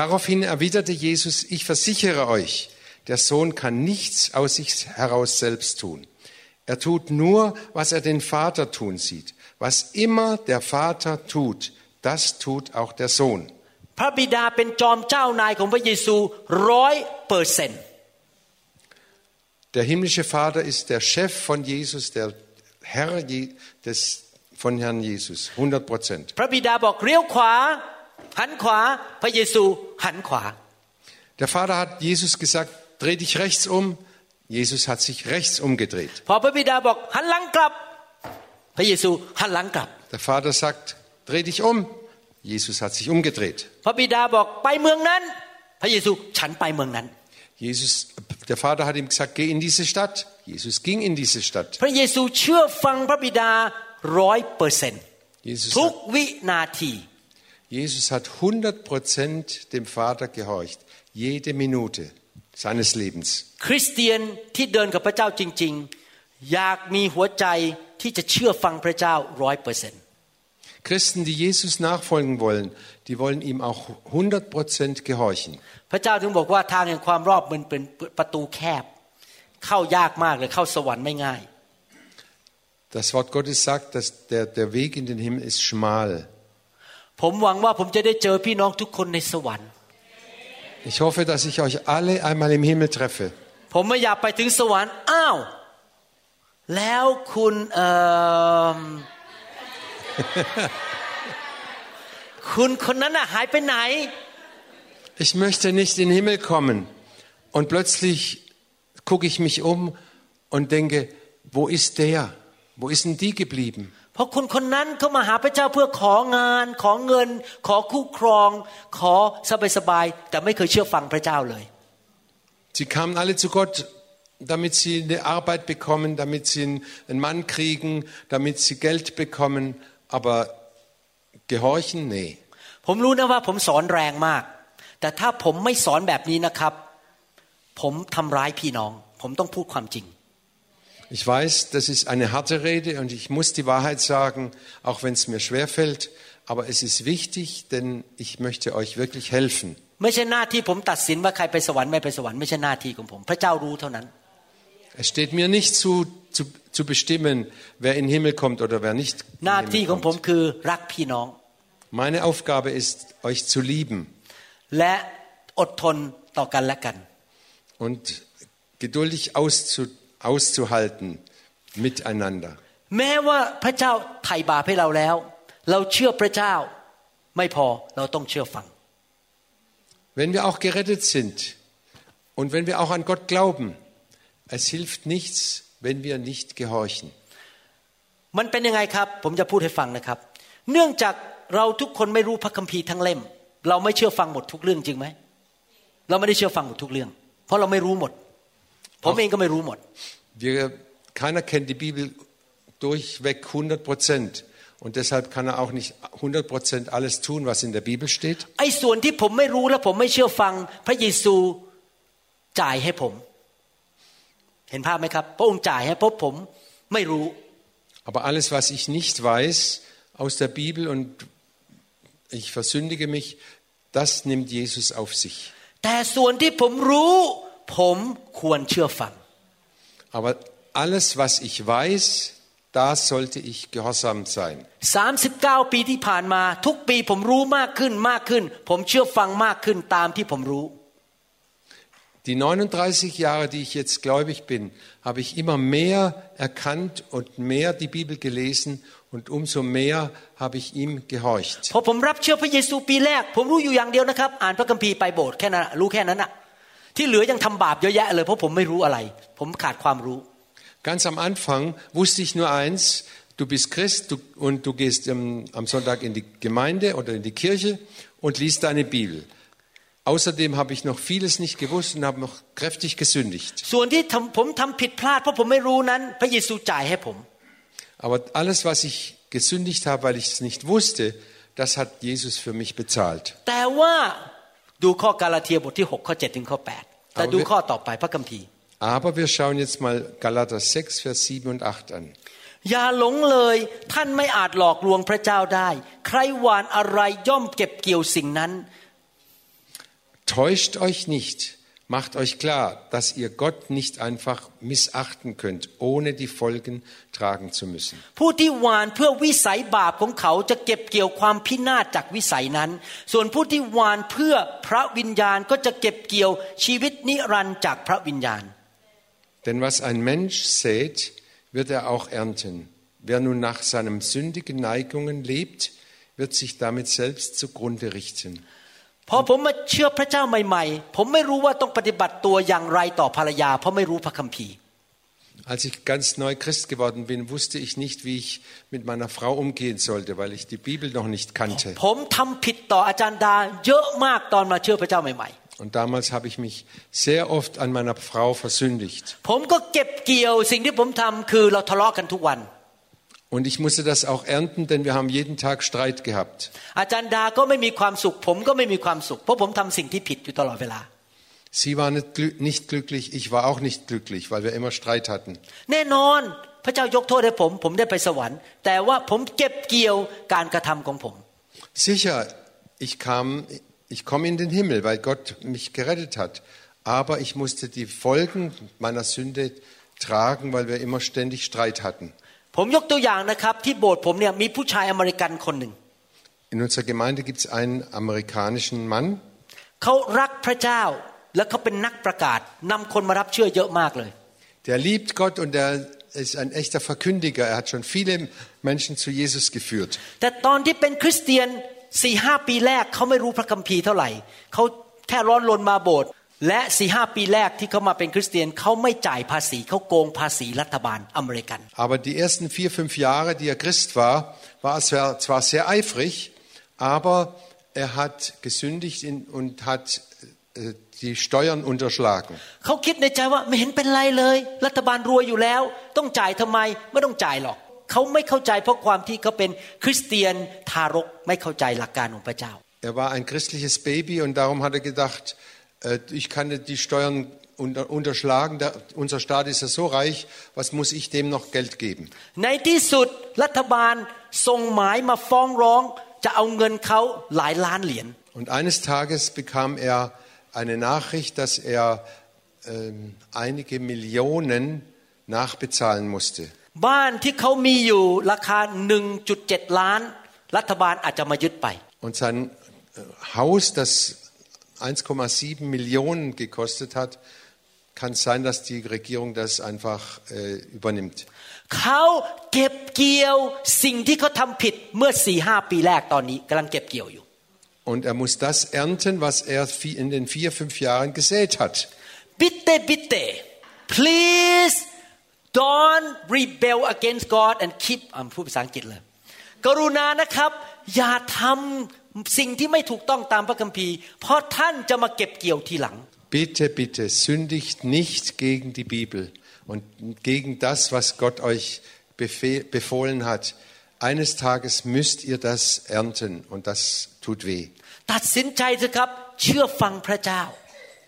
Daraufhin erwiderte Jesus, ich versichere euch, der Sohn kann nichts aus sich heraus selbst tun. Er tut nur, was er den Vater tun sieht. Was immer der Vater tut, das tut auch der Sohn. พระบิดาเป็นจอมเจ้านายของพระเยซูร้อยเปอร์เซนต์ Der himmlische Vater ist der Chef von Jesus, der Herr Je- des, von Herrn Jesus, 100 Prozent. พระบิดาบอกเลี้ยวขวา หันขวา พระเยซูหันขวา Der Vater hat Jesus gesagt, dreh dich rechts um. Jesus hat sich rechts umgedreht. Der Vater sagt, dreh dich um. Jesus hat sich umgedreht. Jesus, der Vater hat ihm gesagt, geh in diese Stadt. Jesus ging in diese Stadt. Jesus hat, Jesus hat 100% dem Vater gehorcht, jede Minute seines Lebens. คริสเตียนที่เดินกับพระเจ้าจริง ๆ อยากมีหัวใจที่จะเชื่อฟังพระเจ้าร้อยเปอร์เซนต์ Christen, die Jesus nachfolgen wollen, die wollen ihm auch 100 Prozent gehorchen. พระเจ้าถึงบอกว่าทางแห่งความรอบมันเป็นประตูแคบ เข้ายากมากเลยเข้าสวรรค์ไม่ง่าย Das Wort Gottes sagt, dass der, der Weg in den Himmel ist schmal. ผมหวังว่าผมจะได้เจอพี่น้องทุกคนในสวรรค์ Ich hoffe, dass ich euch alle einmal im Himmel treffe. ผมไม่อยากไปถึงสวรรค์อ้าว แล้วคุณเอ่อ คุณคนนั้นน่ะหายไปไหน Ich möchte nicht in den Himmel kommen. Und plötzlich gucke ich mich um und denke, wo ist der? Wo ist denn die geblieben? เพราะคนคนนั้นเขามาหาพระเจ้าเพื่อของาน ขอเงิน ขอคู่ครอง ขอสบายๆแต่ไม่เคยเชื่อฟังพระเจ้าเลย Sie kamen alle zu Gott, damit sie eine Arbeit bekommen, damit sie einen Mann kriegen, damit sie Geld bekommen. Aber gehorchen? Nee. ผมรู้นะว่าผมสอนแรงมาก แต่ถ้าผมไม่สอนแบบนี้นะครับ ผมทำร้ายพี่น้อง ผมต้องพูดความจริง Ich weiß, das ist eine harte Rede und ich muss die Wahrheit sagen, auch wenn es mir schwerfällt. Aber es ist wichtig, denn ich möchte euch wirklich helfen. ไม่ใช่หน้าที่ผมตัดสินว่าใครไปสวรรค์ไม่ไปสวรรค์ไม่ใช่หน้าที่ของผม พระเจ้ารู้เท่านั้น Es steht mir nicht zu, zu, zu bestimmen, wer in den Himmel kommt oder wer nicht. In หน้า den ที่ Himmel ของผม kommt. คือรักพี่น้อง Meine Aufgabe ist, euch zu lieben และอดทนต่อกันและกัน und geduldig auszu, auszuhalten miteinander. แม้ว่าพระเจ้าไถ่บาปให้เราแล้ว เราเชื่อพระเจ้า ไม่พอเราต้องเชื่อฟัง Wenn wir auch gerettet sind und wenn wir auch an Gott glauben, es hilft nichts, wenn wir nicht gehorchen. มันเป็นยังไงครับ ผมจะพูดให้ฟังนะครับ เนื่องจากเราทุกคนไม่รู้พระคัมภีร์ทั้งเล่ม เราไม่เชื่อฟังหมดทุกเรื่องจริงไหมเราไม่ได้เชื่อฟังหมดทุกเรื่อง เพราะเราไม่รู้หมด ผมเองก็ไม่รู้หมด Wir, keiner kennt die Bibel durchweg 100 Prozent. Und deshalb kann er auch nicht 100 Prozent alles tun, was in der Bibel steht. ไอ้ส่วนที่ผมไม่รู้และผมไม่เชื่อฟัง พระเยซูจ่ายให้ผม เห็นภาพไหมครับ พระองค์จ่ายให้เพราะผมไม่รู้ Aber alles, was ich nicht weiß aus der Bibel und ich versündige mich, das nimmt Jesus auf sich. แต่ส่วนที่ผมรู้ ผมควรเชื่อฟัง Aber alles, was ich weiß, da sollte ich gehorsam sein. 39 ปีที่ผ่านมา ทุกปีผมรู้มากขึ้นมากขึ้น ผมเชื่อฟังมากขึ้นตามที่ผมรู้ Die 39 Jahre, die ich jetzt gläubig bin, habe ich immer mehr erkannt und mehr die Bibel gelesen und umso mehr habe ich ihm gehorcht. ที่เหลือยังทำบาปเยอะแยะเลยเพราะผมไม่รู้อะไร ผมขาดความรู้ Ganz am Anfang wusste ich nur eins, du bist Christ du, und du gehst ähm, am Sonntag in die Gemeinde oder in die Kirche und liest deine Bibel. Außerdem habe ich noch vieles nicht gewusst und habe noch kräftig gesündigt. ส่วนที่ทำผมทำผิดพลาดเพราะผมไม่รู้นั้น พระเยซูจ่ายให้ผม Aber alles, was ich gesündigt habe, weil ich es nicht wusste, das hat Jesus für mich bezahlt. แต่ว่า ดูข้อกาลาเทียบทที่6ข้อ7ถึงข้อ8แต่ดูข้อต่อไปพระคัมภีร์ Aber wir schauen jetzt mal Galater 6, Vers 7 und 8 an. อย่าหลงเลยท่านไม่อาจหลอกลวงพระเจ้าได้ ใครหวานอะไรย่อมเก็บเกี่ยวสิ่งนั้น Täuscht euch nicht, macht euch klar, dass ihr Gott nicht einfach missachten könnt, ohne die Folgen tragen zu müssen. ผู้ที่หวานเพื่อวิสัยบาปของเขาจะเก็บเกี่ยวความพินาศจากวิสัยนั้น ส่วนผู้ที่หวานเพื่อพระวิญญาณก็จะเก็บเกี่ยวชีวิตนิรันดร์จากพระวิญญาณ Denn was ein Mensch sät, wird er auch ernten. Wer nun nach seinen sündigen Neigungen lebt, wird sich damit selbst zugrunde richten. พอผมมาเชื่อพระเจ้าใหม่ๆ ผมไม่รู้ว่าต้องปฏิบัติตัวอย่างไรต่อภรรยา เพราะไม่รู้พระคัมภีร์ Als ich ganz neu Christ geworden bin, wusste ich nicht, wie ich mit meiner Frau umgehen sollte, weil ich die Bibel noch nicht kannte. ผมทำผิดต่ออาจารย์ดา เยอะมากตอนมาเชื่อพระเจ้าใหม่ Und damals habe ich mich sehr oft an meiner Frau versündigt. Und ich musste das auch ernten, denn wir haben jeden Tag Streit gehabt. อาจารย์ดาก็ไม่มีความสุข ผมก็ไม่มีความสุข เพราะผมทำสิ่งที่ผิดอยู่ตลอดเวลา Sie war nicht, glü- nicht glücklich, ich war auch nicht glücklich, weil wir immer Streit hatten. แน่นอนพระเจ้ายกโทษให้ผม ผมได้ไปสวรรค์ แต่ว่าผมเก็บเกี่ยวการกระทำของผม Sicher, ich kam, ich komme in den Himmel, weil Gott mich gerettet hat. Aber ich musste die Folgen meiner Sünde tragen, weil wir immer ständig Streit hatten. ผมยกตัวอย่างนะครับที่โบสถ์ผมเนี่ยมีผู้ชายอเมริกันคนหนึ่ง In unserer Gemeinde gibt es einen amerikanischen Mann, เขารักพระเจ้าและเขาเป็นนักประกาศนำคนมารับเชื่อเยอะมากเลย der liebt Gott und er ist ein echter Verkündiger. Er hat schon viele Menschen zu Jesus geführt. แต่ตอนที่เป็นคริสเตียนสี่ห้าปีแรกเขาไม่รู้พระคัมภีร์เท่าไหร่เขาแค่ร้อนรนมาโบสถ์ และสี่ห้าปีแรกที่เขามาเป็นคริสเตียนเขาไม่จ่ายภาษีเขาโกงภาษีรัฐบาลอเมริกัน Aber die ersten vier, fünf Jahre, die er Christ war, war er zwar- zwar sehr eifrig, aber er hat gesündigt in- und hat äh, die Steuern unterschlagen. เขาคิดในใจว่าไม่เห็นเป็นไรเลย รัฐบาลรวยอยู่แล้ว ต้องจ่ายทำไมไม่ต้องจ่ายหรอกเขาไม่เข้าใจเพราะความที่เขาเป็นคริสเตียนทารกไม่เข้าใจหลักการของพระเจ้า Er war ein christliches Baby und darum hat er gedacht, äh, ich kann die Steuern unter- unterschlagen. Der- Unser Staat ist ja so reich, was muss ich dem noch Geld geben? ในที่สุดรัฐบาลส่งหมายมาฟ้องร้อง จะเอาเงินเขาหลายล้านเหรียญ Und eines Tages bekam er eine Nachricht, dass er ähm, einige Millionen nachbezahlen musste. บ้านที่เขามีอยู่ราคา 1.7 ล้าน รัฐบาลอาจจะมายึดไป Und sein äh, Haus, das 1,7 Millionen gekostet hat, kann sein, dass die Regierung das einfach äh, übernimmt. เขาเก็บเกี่ยวสิ่งที่เขาทำผิดเมื่อสี่ห้าปีแรกตอนนี้กำลังเก็บเกี่ยวอยู่ Und er muss das ernten, was er vi- in den vier, fünf Jahren gesät hat. บิเตบิเต please don't rebel against God and keep อ่าพูดภาษาอังกฤษเลย กรุณานะครับ อย่าทำ สิ่งที่ไม่ถูกต้องตามพระคัมภีร์ เพราะท่านจะมาเก็บเกี่ยวทีหลัง Bitte, bitte, sündigt nicht gegen die Bibel und gegen das, was Gott euch befehl, befohlen hat. Eines Tages müsst ihr das ernten und das tut weh. ตัดสินใจเถอะครับ เชื่อฟังพระเจ้า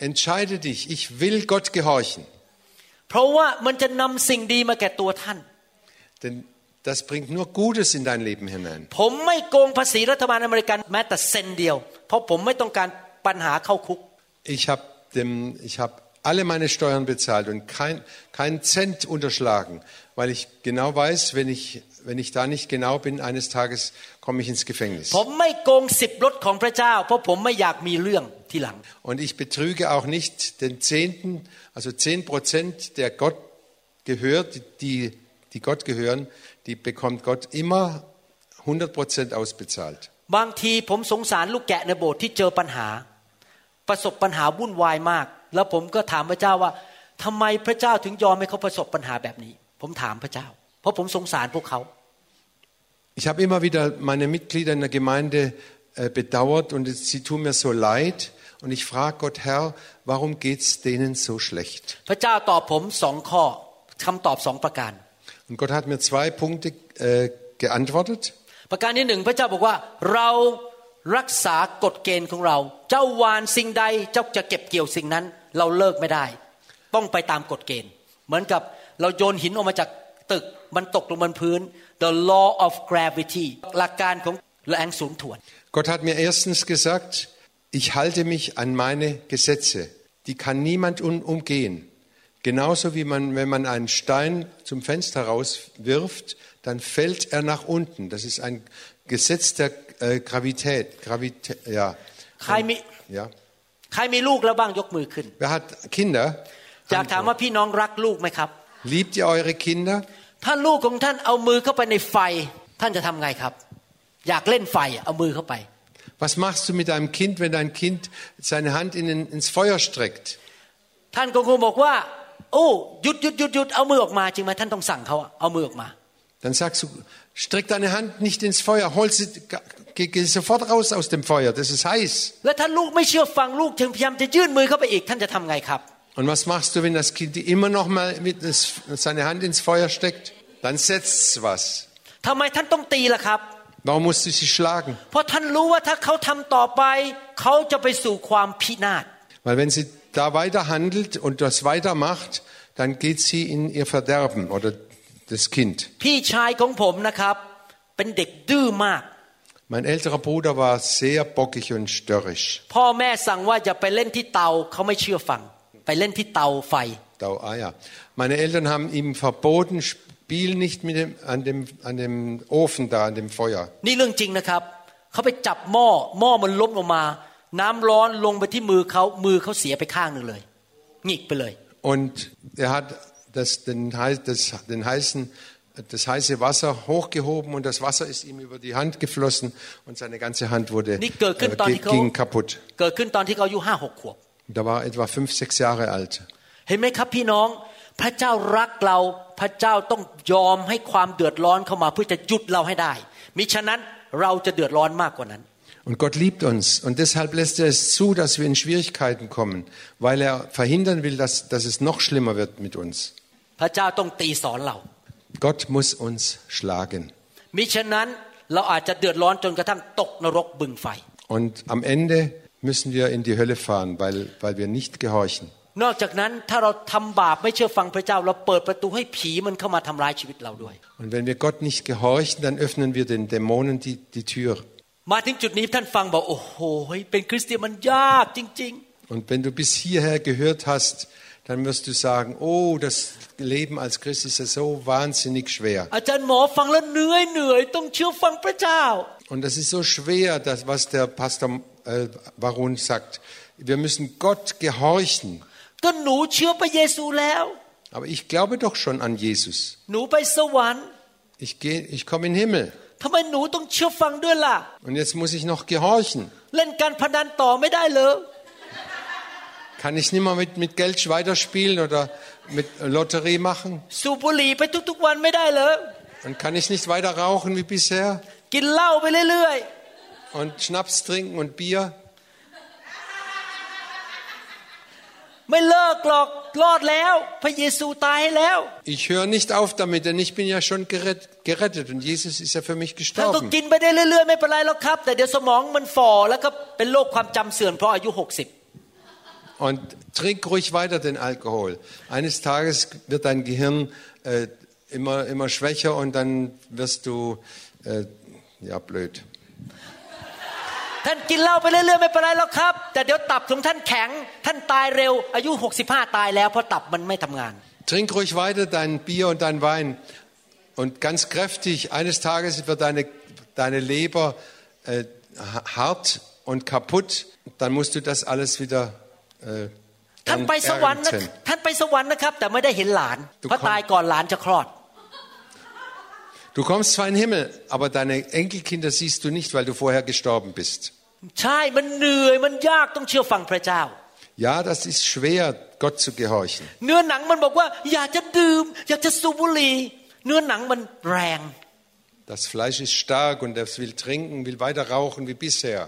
Entscheide dich, ich will Gott gehorchen, เพราะว่ามันจะนำสิ่งดีมาแก่ตัวท่าน denn das bringt nur Gutes in dein Leben hinein. ผมไม่โกงภาษีรัฐบาลอเมริกันแม้แต่เซนเดียว เพราะผมไม่ต้องการปัญหาเข้าคุก Ich habe ich hab alle meine Steuern bezahlt und kein, keinen Cent unterschlagen, weil ich genau weiß, wenn ich, wenn ich da nicht genau bin, eines Tages komme ich ins Gefängnis. ผมไม่โกงสิบรถของพระเจ้า เพราะผมไม่อยากมีเรื่องทีหลัง Und ich betrüge auch nicht den Zehnten, also zehn Prozent, der Gott gehört, die, die Gott gehören, die bekommt Gott immer 100 Prozent ausbezahlt. บางทีผมสงสารลูกแกะในโบสถ์ที่เจอปัญหา ประสบปัญหาวุ่นวายมาก แล้วผมก็ถามพระเจ้าว่าทำไมพระเจ้าถึงยอมให้เขาประสบปัญหาแบบนี้ ผมถามพระเจ้า เพราะผมสงสารพวกเขา Ich habe immer wieder meine Mitglieder in der Gemeinde äh, bedauert und es, sie tun mir so leid. Und ich frage Gott, Herr, warum geht's denen so schlecht? พระเจ้าตอบผมสองข้อคำตอบสองประการ Und Gott hat mir zwei Punkte äh, geantwortet. ประการที่หนึ่งพระเจ้าบอกว่าเรารักษากฎเกณฑ์ของเรา เจ้าวานสิ่งใดเจ้าจะเก็บเกี่ยวสิ่งนั้น เราเลิกไม่ได้ ต้องไปตามกฎเกณฑ์ เหมือนกับเราโยนหินออกมาจากตึกมันตกลงบนพื้น the law of gravity หลักการของแรงสูงถ่วน Gott hat mir erstens gesagt, ich halte mich an meine Gesetze. Die kann niemand un umgehen. Genauso wie man, wenn man einen Stein zum Fenster rauswirft, dann fällt er nach unten. Das ist ein Gesetz der äh, Gravität. Gravität ja. ใครมี ja. ใครมีลูกแล้วบ้างยกมือขึ้น Wer hat Kinder? อยากถามว่าพี่น้องรักลูกไหมครับ Liebt ihr eure Kinder? ถ้าลูกของท่านเอามือเข้าไปในไฟ ท่านจะทำไงครับ อยากเล่นไฟเอามือเข้าไป Was machst du mit deinem Kind, wenn dein Kind seine Hand in den, ins Feuer streckt? ท่านก็คงบอกว่า โอ้หยุดหยุดหยุดหยุดเอามือออกมาจริงไหมท่านต้องสั่งเขาอะเอามือออกมา Dann sagst du, streck deine Hand nicht ins Feuer, hol sie, geh, geh sofort raus aus dem Feuer, das ist heiß. แล้วถ้าลูกไม่เชื่อฟังลูกถึงพยายามจะยื่นมือเข้าไปอีก ท่านจะทำไงครับ Und was machst du, wenn das Kind immer noch mal mit das, seine Hand ins Feuer steckt? Dann setzt was. ทำไมท่านต้องตีล่ะครับ Warum musst du sie schlagen? เพราะท่านรู้ว่าถ้าเขาทำต่อไป เขาจะไปสู่ความพินาศ Weil wenn sie da weiter handelt und das weitermacht, dann geht sie in ihr Verderben oder das Kind. พี่ชายของผมนะครับ เป็นเด็กดื้อมาก Mein älterer Bruder war sehr bockig und störrisch. พ่อแม่สั่งว่าอย่าไปเล่นที่เตาเขาไม่เชื่อฟัง ไปเล่นที่เตาไฟ Da, ah ja. Meine Eltern haben ihm verboten, spiel nicht mit dem, an, dem, an dem Ofen da, an dem Feuer. นี่เรื่องจริงนะครับ เขาไปจับหม้อหม้อมันล้มลงมา น้ำร้อนลงไปที่มือเขามือเขาเสียไปข้างหนึ่งเลยหงิกไปเลย Und er hat das, den, hei- das, den heißen, das heiße Wasser hochgehoben und das Wasser ist ihm über die Hand geflossen und seine ganze Hand wurde, นี่เกิดขึ้น äh, ตอน ge- ที่เขา ging kaputt. เกิดขึ้นตอนที่เขาอายุห้าหกขวบ Da war er etwa fünf, sechs Jahre alt. เห็นไหมครับพี่น้องพระเจ้ารักเราพระเจ้าต้องยอมให้ความเดือดร้อนเข้ามาเพื่อจะหยุดเราให้ได้มิฉะนั้นเราจะเดือดร้อนมากกว่านั้น Und Gott liebt uns. Und deshalb lässt er es zu, dass wir in Schwierigkeiten kommen, weil er verhindern will, dass, dass es noch schlimmer wird mit uns. พระเจ้าต้องตีสอนเรา Gott muss uns schlagen. มิฉะนั้นเราอาจจะเดือดร้อนจนกระทั่งตกนรกบึงไฟ Und am Ende müssen wir in die Hölle fahren, weil, weil wir nicht gehorchen. นอกจากนั้นถ้าเราทำบาปไม่เชื่อฟังพระเจ้า เราเปิดประตูให้ผีมันเข้ามาทำร้ายชีวิตเราด้วย Und wenn wir Gott nicht gehorchen, dann öffnen wir den Dämonen die, die Tür. มาถึงจุดนี้ท่านฟังบอกโอ้โหเป็นคริสเตียนมันยากจริง Und wenn du bis hierher gehört hast, dann wirst du sagen, oh, das Leben als Christ ist ja so wahnsinnig schwer. ๆ อาจารย์หมอฟังแล้วเหนื่อยเหนื่อยต้องเชื่อฟังพระเจ้า Und das ist so schwer, das, was der Pastor äh, Varun sagt. Wir müssen Gott gehorchen. ก็หนูเชื่อพระเยซูแล้ว Aber ich glaube doch schon an Jesus. หนูไปสวรรค์ Ich, gehe, ich komme in den Himmel. ทำไมหนูต้องเชื่อฟังด้วยล่ะ Und jetzt muss ich noch gehorchen. เล่นการพนันต่อไม่ได้เลย Kann ich nicht mehr mit, mit Geld weiterspielen oder mit Lotterie machen? สูบบุหรี่ไปทุกๆวันไม่ได้เลย Und kann ich nicht weiter rauchen wie bisher? กินเหล้าไปเรื่อย Und Schnaps trinken und Bier? Ich höre nicht auf damit, denn ich bin ja schon gerettet, gerettet und Jesus ist ja für mich gestorben. Und trink ruhig weiter den Alkohol. Eines Tages wird dein Gehirn äh, immer, immer schwächer und dann wirst du äh, ja blöd. ท่านกินเหล้าไปเรื่อยๆไม่เป็นไรหรอกครับ แต่เดี๋ยวตับของท่านแข็ง ท่านตายเร็ว อายุ 65 ตายแล้วเพราะตับมันไม่ทำงาน Trink ruhig weiter dein Bier und dein Wein. Und ganz kräftig, eines Tages wird deine, deine Leber äh, ha- hart und kaputt. Dann musst du das alles wieder äh, ท่าน dann ไปสวรรค์นะ ernten. ท่านไปสวรรค์นะครับ แต่ไม่ได้เห็นหลานทุกคนเพราะตายก่อนหลานจะคลอด Du kommst zwar in den Himmel, aber deine Enkelkinder siehst du nicht, weil du vorher gestorben bist. ใช่มันเหนื่อยมันยากต้องเชื่อฟังพระเจ้า Ja, das ist schwer, Gott zu gehorchen. เนื้อหนังมันบอกว่า อยากจะดื่ม อยากจะสูบบุหรี่เนื้อหนังมันแรง Das Fleisch ist stark und es will trinken, will weiter rauchen wie bisher.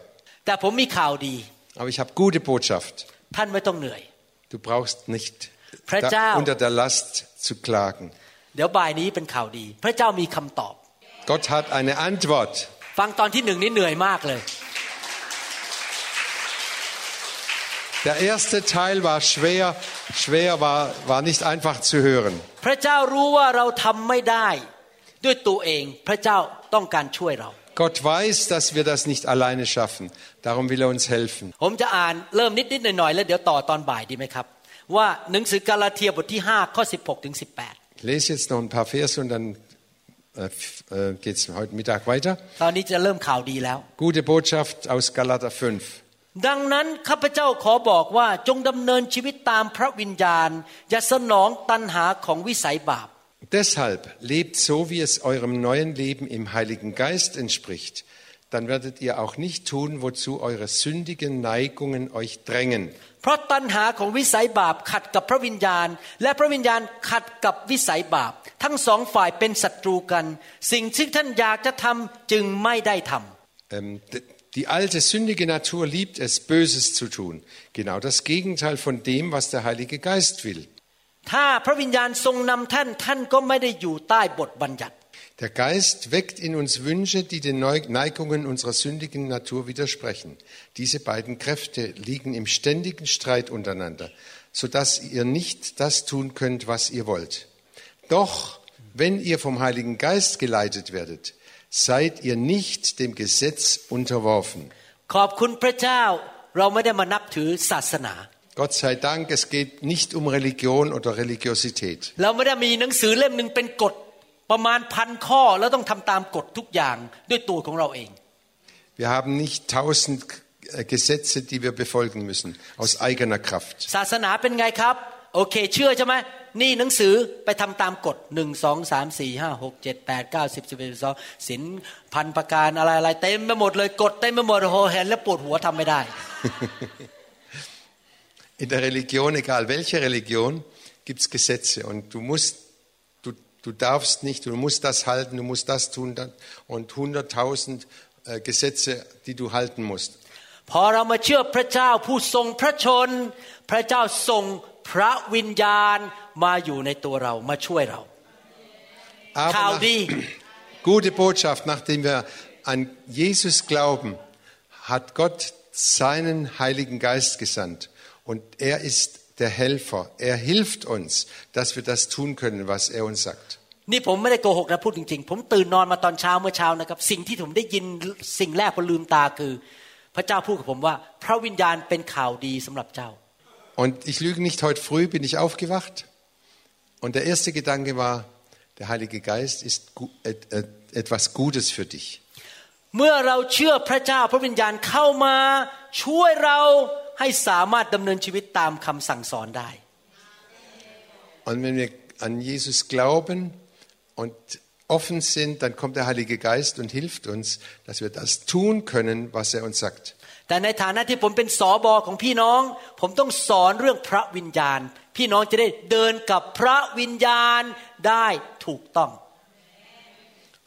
แต่ผมมีข่าวดี Aber ich habe gute Botschaft. ท่านไม่ต้องเหนื่อย Du brauchst nicht พระเจ้า da, unter der Last zu klagen. เดี๋ยวบ่ายนี้เป็นข่าวดี พระเจ้ามีคำตอบ Gott hat eine Antwort. ฟังตอนที่หนึ่งนี่เหนื่อยมากเลย Der erste Teil war schwer, schwer war, war nicht einfach zu hören. พระเจ้ารู้ว่าเราทำไม่ได้ ด้วยตัวเองพระเจ้าต้องการช่วยเรา Gott weiß, dass wir das nicht alleine schaffen. Darum will er uns helfen. ผมจะอ่านเริ่มนิดนิดหน่อยหน่อยๆแล้วเดี๋ยวต่อตอนบ่ายดีไหมครับ ว่าหนังสือกาลาเทียบทที่ 5 ข้อ 16ถึง18 Ich lese jetzt noch ein paar Verse und dann äh, f- äh, geht es heute Mittag weiter. ตอนนี้จะเริ่มข่าวดีแล้ว Gute Botschaft aus Galater 5. ดังนั้นข้าพเจ้าขอบอกว่าจงดำเนินชีวิตตามพระวิญญาณ อย่าสนองตันหาของวิสัยบาป Deshalb lebt so, wie es eurem neuen Leben im Heiligen Geist entspricht. Dann werdet ihr auch nicht tun, wozu eure sündigen Neigungen euch drängen. เพราะตันหาของวิสัยบาปขัดกับพระวิญญาณ และพระวิญญาณขัดกับวิสัยบาป ทั้งสองฝ่ายเป็นศัตรูกัน สิ่งที่ท่านอยากจะทำจึงไม่ได้ทำ Ähm, d- die alte sündige Natur liebt es, Böses zu tun. Genau das Gegenteil von dem, was der Heilige Geist will. ถ้าพระวิญญาณทรงนำท่านท่านก็ไม่ได้อยู่ใต้บทบัญญัติ der Geist weckt in uns Wünsche, die den Neigungen unserer sündigen Natur widersprechen. Diese beiden Kräfte liegen im ständigen Streit untereinander, sodass ihr nicht das tun könnt, was ihr wollt. Doch, wenn ihr vom Heiligen Geist geleitet werdet, seid ihr nicht dem Gesetz unterworfen. Gott sei Dank, es geht nicht um Religion oder Religiosität. เราไม่ได้มีหนังสือเล่มหนึ่งเป็นกฎประมาณพันข้อแล้วต้องทำตามกฎทุกอย่างด้วยตัวของเราเอง Wir haben nicht tausend äh, Gesetze, die wir befolgen müssen, aus eigener Kraft. ศาสนาเป็นไงครับ โอเค เชื่อใช่ไหมนี่หนังสือไปทำตามกฎหนึ่งสองสามสี่ห้าหกเจ็ดแปดเก้าสิบสิบเอ็ดสิบสองสินพันประการอะไรอะไรเต็มไปหมดเลยกฎเต็มไปหมดโอ้โหเห็นแล้วปวดหัวทำไม่ได้ In der Religion, egal welche Religion, gibt es Gesetze und du musst, du, du darfst nicht, du musst das halten, du musst das tun dann- und hunderttausend äh, Gesetze, die du halten musst. พอเรามาเชื่อพระเจ้าผู้ทรงพระชน พระเจ้าทรงพระวิญญาณมาอยู่ในตัวเรามาช่วยเรา Aber ข่าว nach, ดี gute Botschaft, nachdem wir an Jesus glauben, hat Gott seinen Heiligen Geist gesandt und er ist der Helfer. Er hilft uns, dass wir das tun können, was er uns sagt. นี่ผมไม่ได้โกหกนะพูดจริงๆ ผมตื่นนอนมาตอนเช้าเมื่อเช้านะครับ สิ่งที่ผมได้ยินสิ่งแรกพอลืมตาคือ พระเจ้าพูดกับผมว่า พระวิญญาณเป็นข่าวดีสำหรับเจ้า Und ich lüge nicht, heute früh bin ich aufgewacht und der erste Gedanke war, der Heilige Geist ist gu- et- et- etwas Gutes für dich. เมื่อเราเชื่อพระเจ้าพระวิญญาณเข้ามา ช่วยเรา ให้สามารถดำเนินชีวิตตามคำสั่งสอนได้ Und wenn wir an Jesus glauben und offen sind, dann kommt der Heilige Geist und hilft uns, dass wir das tun können, was er uns sagt. แต่ในฐานะที่ผมเป็นสอบอของพี่น้อง ผมต้องสอนเรื่องพระวิญญาณ พี่น้องจะได้เดินกับพระวิญญาณได้ถูกต้อง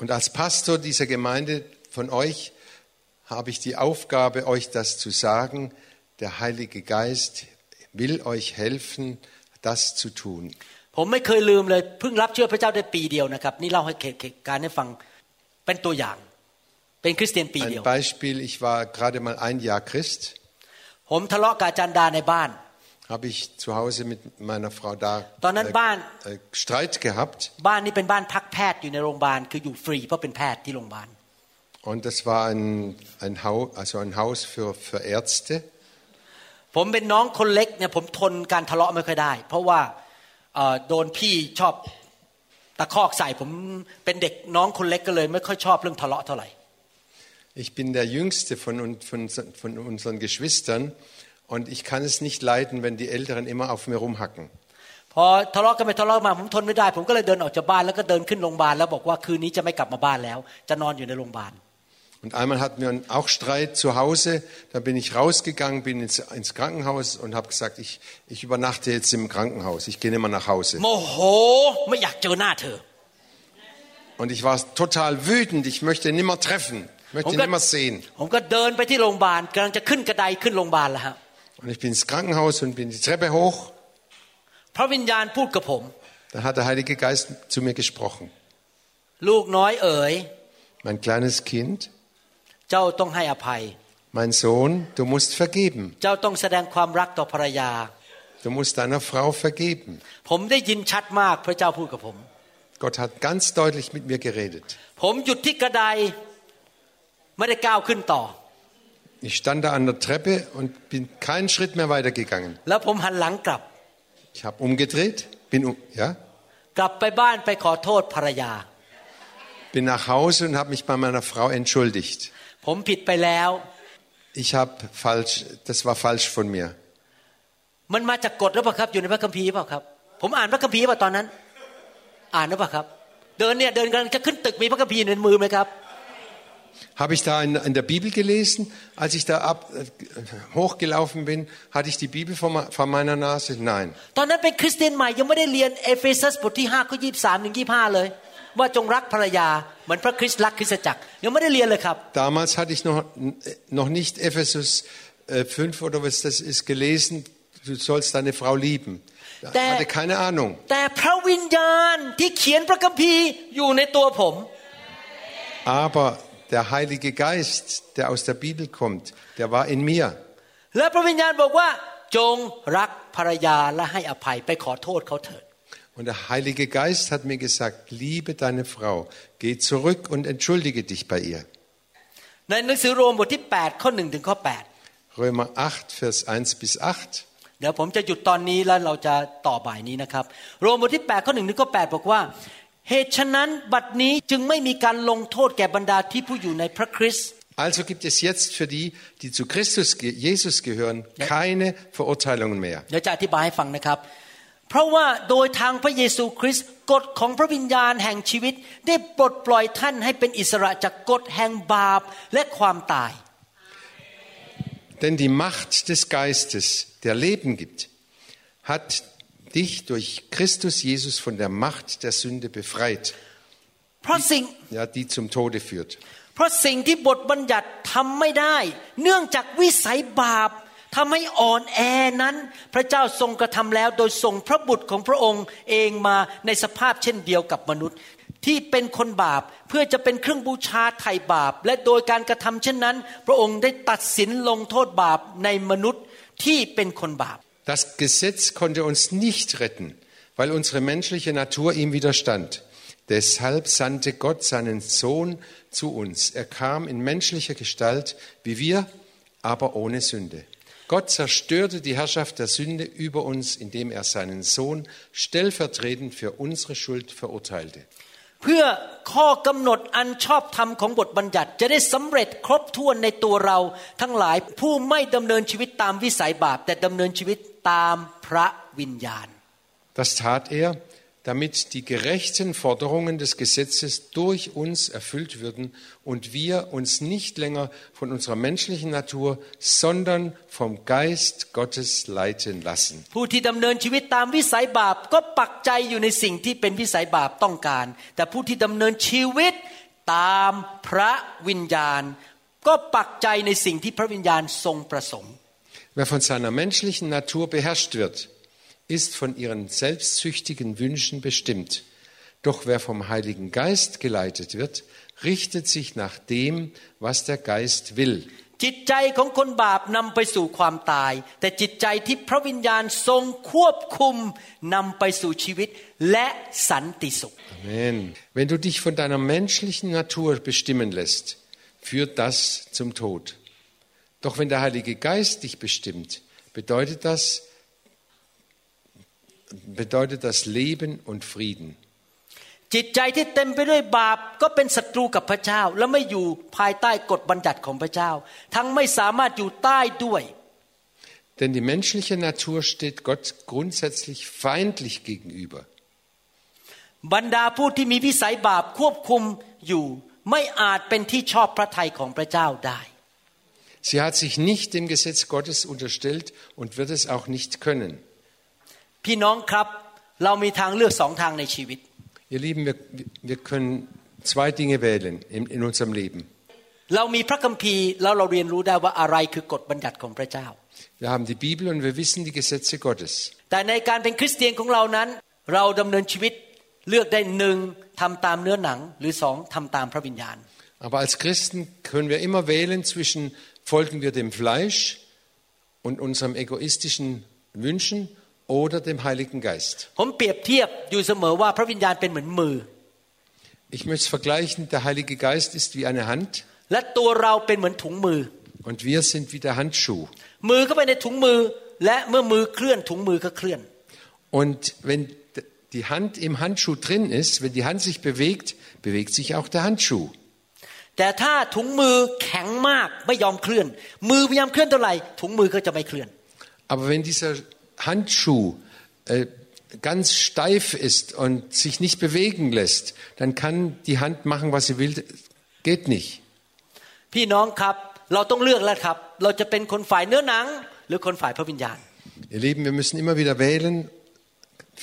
Und als Pastor dieser Gemeinde von euch habe ich die Aufgabe, euch das zu sagen. Der Heilige Geist will euch helfen, das zu tun. ผมไม่เคยลืมเลยเพิ่งรับเชื่อพระเจ้าได้ปีเดียวนะครับ นี่เล่าให้เหตุการณ์ให้ฟังเป็นตัวอย่าง เป็นคริสเตียนปีเดียว Ein Beispiel, ich war gerade mal ein Jahr Christ, ผมทะเลาะกับอาจารย์ดาในบ้าน habe ich zu Hause mit meiner Frau da Dann ein Bahn. äh, Streit gehabt. บ้านนี้เป็นบ้านพักแพทย์อยู่ในโรงพยาบาลคืออยู่ฟรีเพราะเป็นแพทย์ที่โรงพยาบาล Und das war ein, ein, Haus, also ein Haus für, für Ärzte. ผมเป็นน้องคนเล็กเนี่ยผมทนการทะเลาะไม่ค่อยได้ เพราะว่าเอ่อโดนพี่ชอบตะคอกใส่ผมเป็นเด็กน้องคนเล็กก็เลยไม่ค่อยชอบเรื่องทะเลาะเท่าไหร่ Ich bin der jüngste von, un- von, von unseren Geschwistern und ich kann es nicht leiden, wenn die Älteren immer auf mir rumhacken. พอทะเลาะกันไปทะเลาะกันมาผมทนไม่ได้ ผมก็เลยเดินออกจากบ้านแล้วก็เดินขึ้นโรงพยาบาลแล้วบอกว่าคืนนี้จะไม่กลับมาบ้านแล้ว จะนอนอยู่ในโรงพยาบาล Und einmal hatten wir auch Streit zu Hause. Da bin ich rausgegangen, bin ins, ins Krankenhaus und habe gesagt, ich, ich übernachte jetzt im Krankenhaus. Ich gehe nicht mehr nach Hause. Und ich war total wütend. Ich möchte ihn nicht mehr treffen. Ich möchte ihn nicht mehr sehen. Und ich bin ins Krankenhaus und bin die Treppe hoch. Dann hat der Heilige Geist zu mir gesprochen. Mein kleines Kind. เจ้าต้องให้อภัย mein Sohn, du musst vergeben. เจ้าต้องแสดงความรักต่อภรรยา Du musst deiner Frau vergeben. ผมได้ยินชัดมากพระเจ้าพูดกับผม Gott hat ganz deutlich mit mir geredet. ผมหยุดที่กระไดไม่ได้ก้าวขึ้นต่อ Ich stand da an der Treppe und bin keinen Schritt mehr weitergegangen. แล้วผมหันหลังกลับ Ich habe umgedreht, bin um, ja, กลับไปบ้านไปขอโทษภรรยา bin nach Hause und habe mich bei meiner Frau entschuldigt. ผมผิดไปแล้ว Ich habe falsch, das war falsch von mir. มันมาจากกฎหรือเปล่าครับ อยู่ในพระคัมภีร์หรือเปล่าครับ ผมอ่านพระคัมภีร์ป่ะตอนนั้น อ่านหรือเปล่าครับ เดินเนี่ยเดินกำลังจะขึ้นตึกมีพระคัมภีร์ในมือไหมครับ Habe ich da in, in der Bibel gelesen? Als ich da ab, äh, hochgelaufen bin, hatte ich die Bibel vor, me- vor meiner Nase? Nein. ตอนนั้นเป็นคริสเตียนใหม่ยังไม่ได้เรียนเอเฟซัสบทที่5ข้อ23ถึง25 เลย ว่าจงรักภรรยาเหมือนพระคริสต์รักคริสตจักรยังไม่ได้เรียนเลยครับ Damals hatte ich noch, noch nicht Ephesus äh, 5 oder was das ist gelesen. Du sollst deine Frau lieben. Ich Der- hatte keine Ahnung. แต่พระวิญญาณที่เขียนพระคัมภีร์อยู่ในตัวผม Aber der Heilige Geist, der aus der Bibel kommt, der war in mir. และพระวิญญาณบอกว่า จงรักภรรยาและให้อภัยไปขอโทษเขาเถิด Und der Heilige Geist hat mir gesagt, liebe deine Frau, geh zurück und entschuldige dich bei ihr. ในหนังสือโรมบทที่ 8 ข้อ1ถึงข้อ Römer 8, Vers 1 bis 8. 8 เดี๋ยวผมจะหยุดตอนนี้แล้วเราจะต่อบ่ายนี้นะครับ โรมบทที่ 8 ข้อ1ถึงข้อ 8 บอกว่า เหตุฉะนั้นบัดนี้จึงไม่มีการลงโทษแก่บรรดาที่ผู้อยู่ในพระคริสต์ Also gibt es jetzt für die, die zu Christus, ge- Jesus gehören, keine Verurteilungen mehr. เดี๋ยวจะอธิบายให้ฟังนะครับ เพราะว่าโดยทางพระเยซูคริสต์กฎของพระวิญญาณแห่งชีวิต ได้ปลดปล่อยท่านให้เป็นอิสระจากกฎแห่งบาปและความตาย Denn die Macht des Geistes, der Leben gibt, hat dich durch Christus Jesus von der Macht der Sünde befreit, เพราะสิ่ง ja, die zum Tode führt. เพราะสิ่งที่บทบัญญัติทำไม่ได้ เนื่องจากวิสัยบาป ทำให้อ่อนแอนั้น พระเจ้าทรงกระทำแล้ว โดยส่งพระบุตรของพระองค์เองมาในสภาพเช่นเดียวกับมนุษย์ ที่เป็นคนบาปเพื่อจะเป็นเครื่องบูชาไถ่บาป และโดยการกระทำเช่นนั้น พระองค์ได้ตัดสินลงโทษบาปในมนุษย์ที่เป็นคนบาป Das Gesetz konnte uns nicht retten, weil unsere menschliche Natur ihm widerstand. Deshalb sandte Gott seinen Sohn zu uns. Er kam in menschlicher Gestalt wie wir, aber ohne Sünde. Gott zerstörte die Herrschaft der Sünde über uns, indem er seinen Sohn stellvertretend für unsere Schuld verurteilte. เพื่อข้อกำหนดอันชอบธรรมของบทบัญญัติ จะได้สำเร็จครบถ้วนในตัวเรา ทั้งหลายผู้ไม่ดำเนินชีวิตตามวิสัยบาป แต่ดำเนินชีวิตตามพระวิญญาณ Das tat er, damit die gerechten Forderungen des Gesetzes durch uns erfüllt würden und wir uns nicht länger von unserer menschlichen Natur, sondern vom Geist Gottes leiten lassen. Wer von seiner menschlichen Natur beherrscht wird, ist von ihren selbstsüchtigen Wünschen bestimmt. Doch wer vom Heiligen Geist geleitet wird, richtet sich nach dem, was der Geist will. จิตใจของคนบาปนำไปสู่ความตาย แต่จิตใจที่พระวิญญาณทรงควบคุมนำไปสู่ชีวิตและสันติสุข Amen. Wenn du dich von deiner menschlichen Natur bestimmen lässt, führt das zum Tod. Doch wenn der Heilige Geist dich bestimmt, bedeutet das, bedeutet das Leben und Frieden. จิตใจที่เต็มไปด้วยบาปก็เป็นศัตรูกับพระเจ้า และไม่อยู่ภายใต้กฎบัญญัติของพระเจ้า ทั้งไม่สามารถอยู่ใต้ด้วย Denn die menschliche Natur steht Gott grundsätzlich feindlich gegenüber. บรรดาผู้ที่มีวิสัยบาปควบคุมอยู่ ไม่อาจเป็นที่ชอบพระทัยของพระเจ้าได้ Sie hat sich nicht dem Gesetz Gottes unterstellt und wird es auch nicht können. พี่น้องครับ เรามีทางเลือกสองทางในชีวิต Ihr Lieben, wir, wir können zwei Dinge wählen in, in unserem Leben. เรามีพระคัมภีร์แล้วเราเรียนรู้ได้ว่าอะไรคือกฎบัญญัติของพระเจ้า Wir haben die Bibel und wir wissen die Gesetze Gottes. แต่ในการเป็นคริสเตียนของเรานั้น เราดำเนินชีวิตเลือกได้หนึ่งทำตามเนื้อหนัง หรือสองทำตามพระวิญญาณ Aber als Christen können wir immer wählen zwischen folgen wir dem Fleisch und unserem egoistischen Wünschen oder dem Heiligen Geist. ผมเปรียบเทียบอยู่เสมอว่าพระวิญญาณเป็นเหมือนมือ Ich möchte es vergleichen, der Heilige Geist ist wie eine Hand และตัวเราเป็นเหมือนถุงมือ und wir sind wie der Handschuh. มือก็ไปในถุงมือ และเมื่อมือเคลื่อนถุงมือก็เคลื่อน Und wenn die Hand im Handschuh drin ist, wenn die Hand sich bewegt, bewegt sich auch der Handschuh. แต่ถ้าถุงมือแข็งมากไม่ยอมเคลื่อน มือพยายามเคลื่อนเท่าไหร่ถุงมือก็จะไม่เคลื่อน Aber wenn dieser Handschuh äh, ganz steif ist und sich nicht bewegen lässt, dann kann die Hand machen, was sie will. Geht nicht. พี่น้องครับ เราต้องเลือกแล้วครับ เราจะเป็นคนฝ่ายเนื้อหนัง หรือคนฝ่ายพระวิญญาณ Ihr Lieben, wir müssen immer wieder wählen,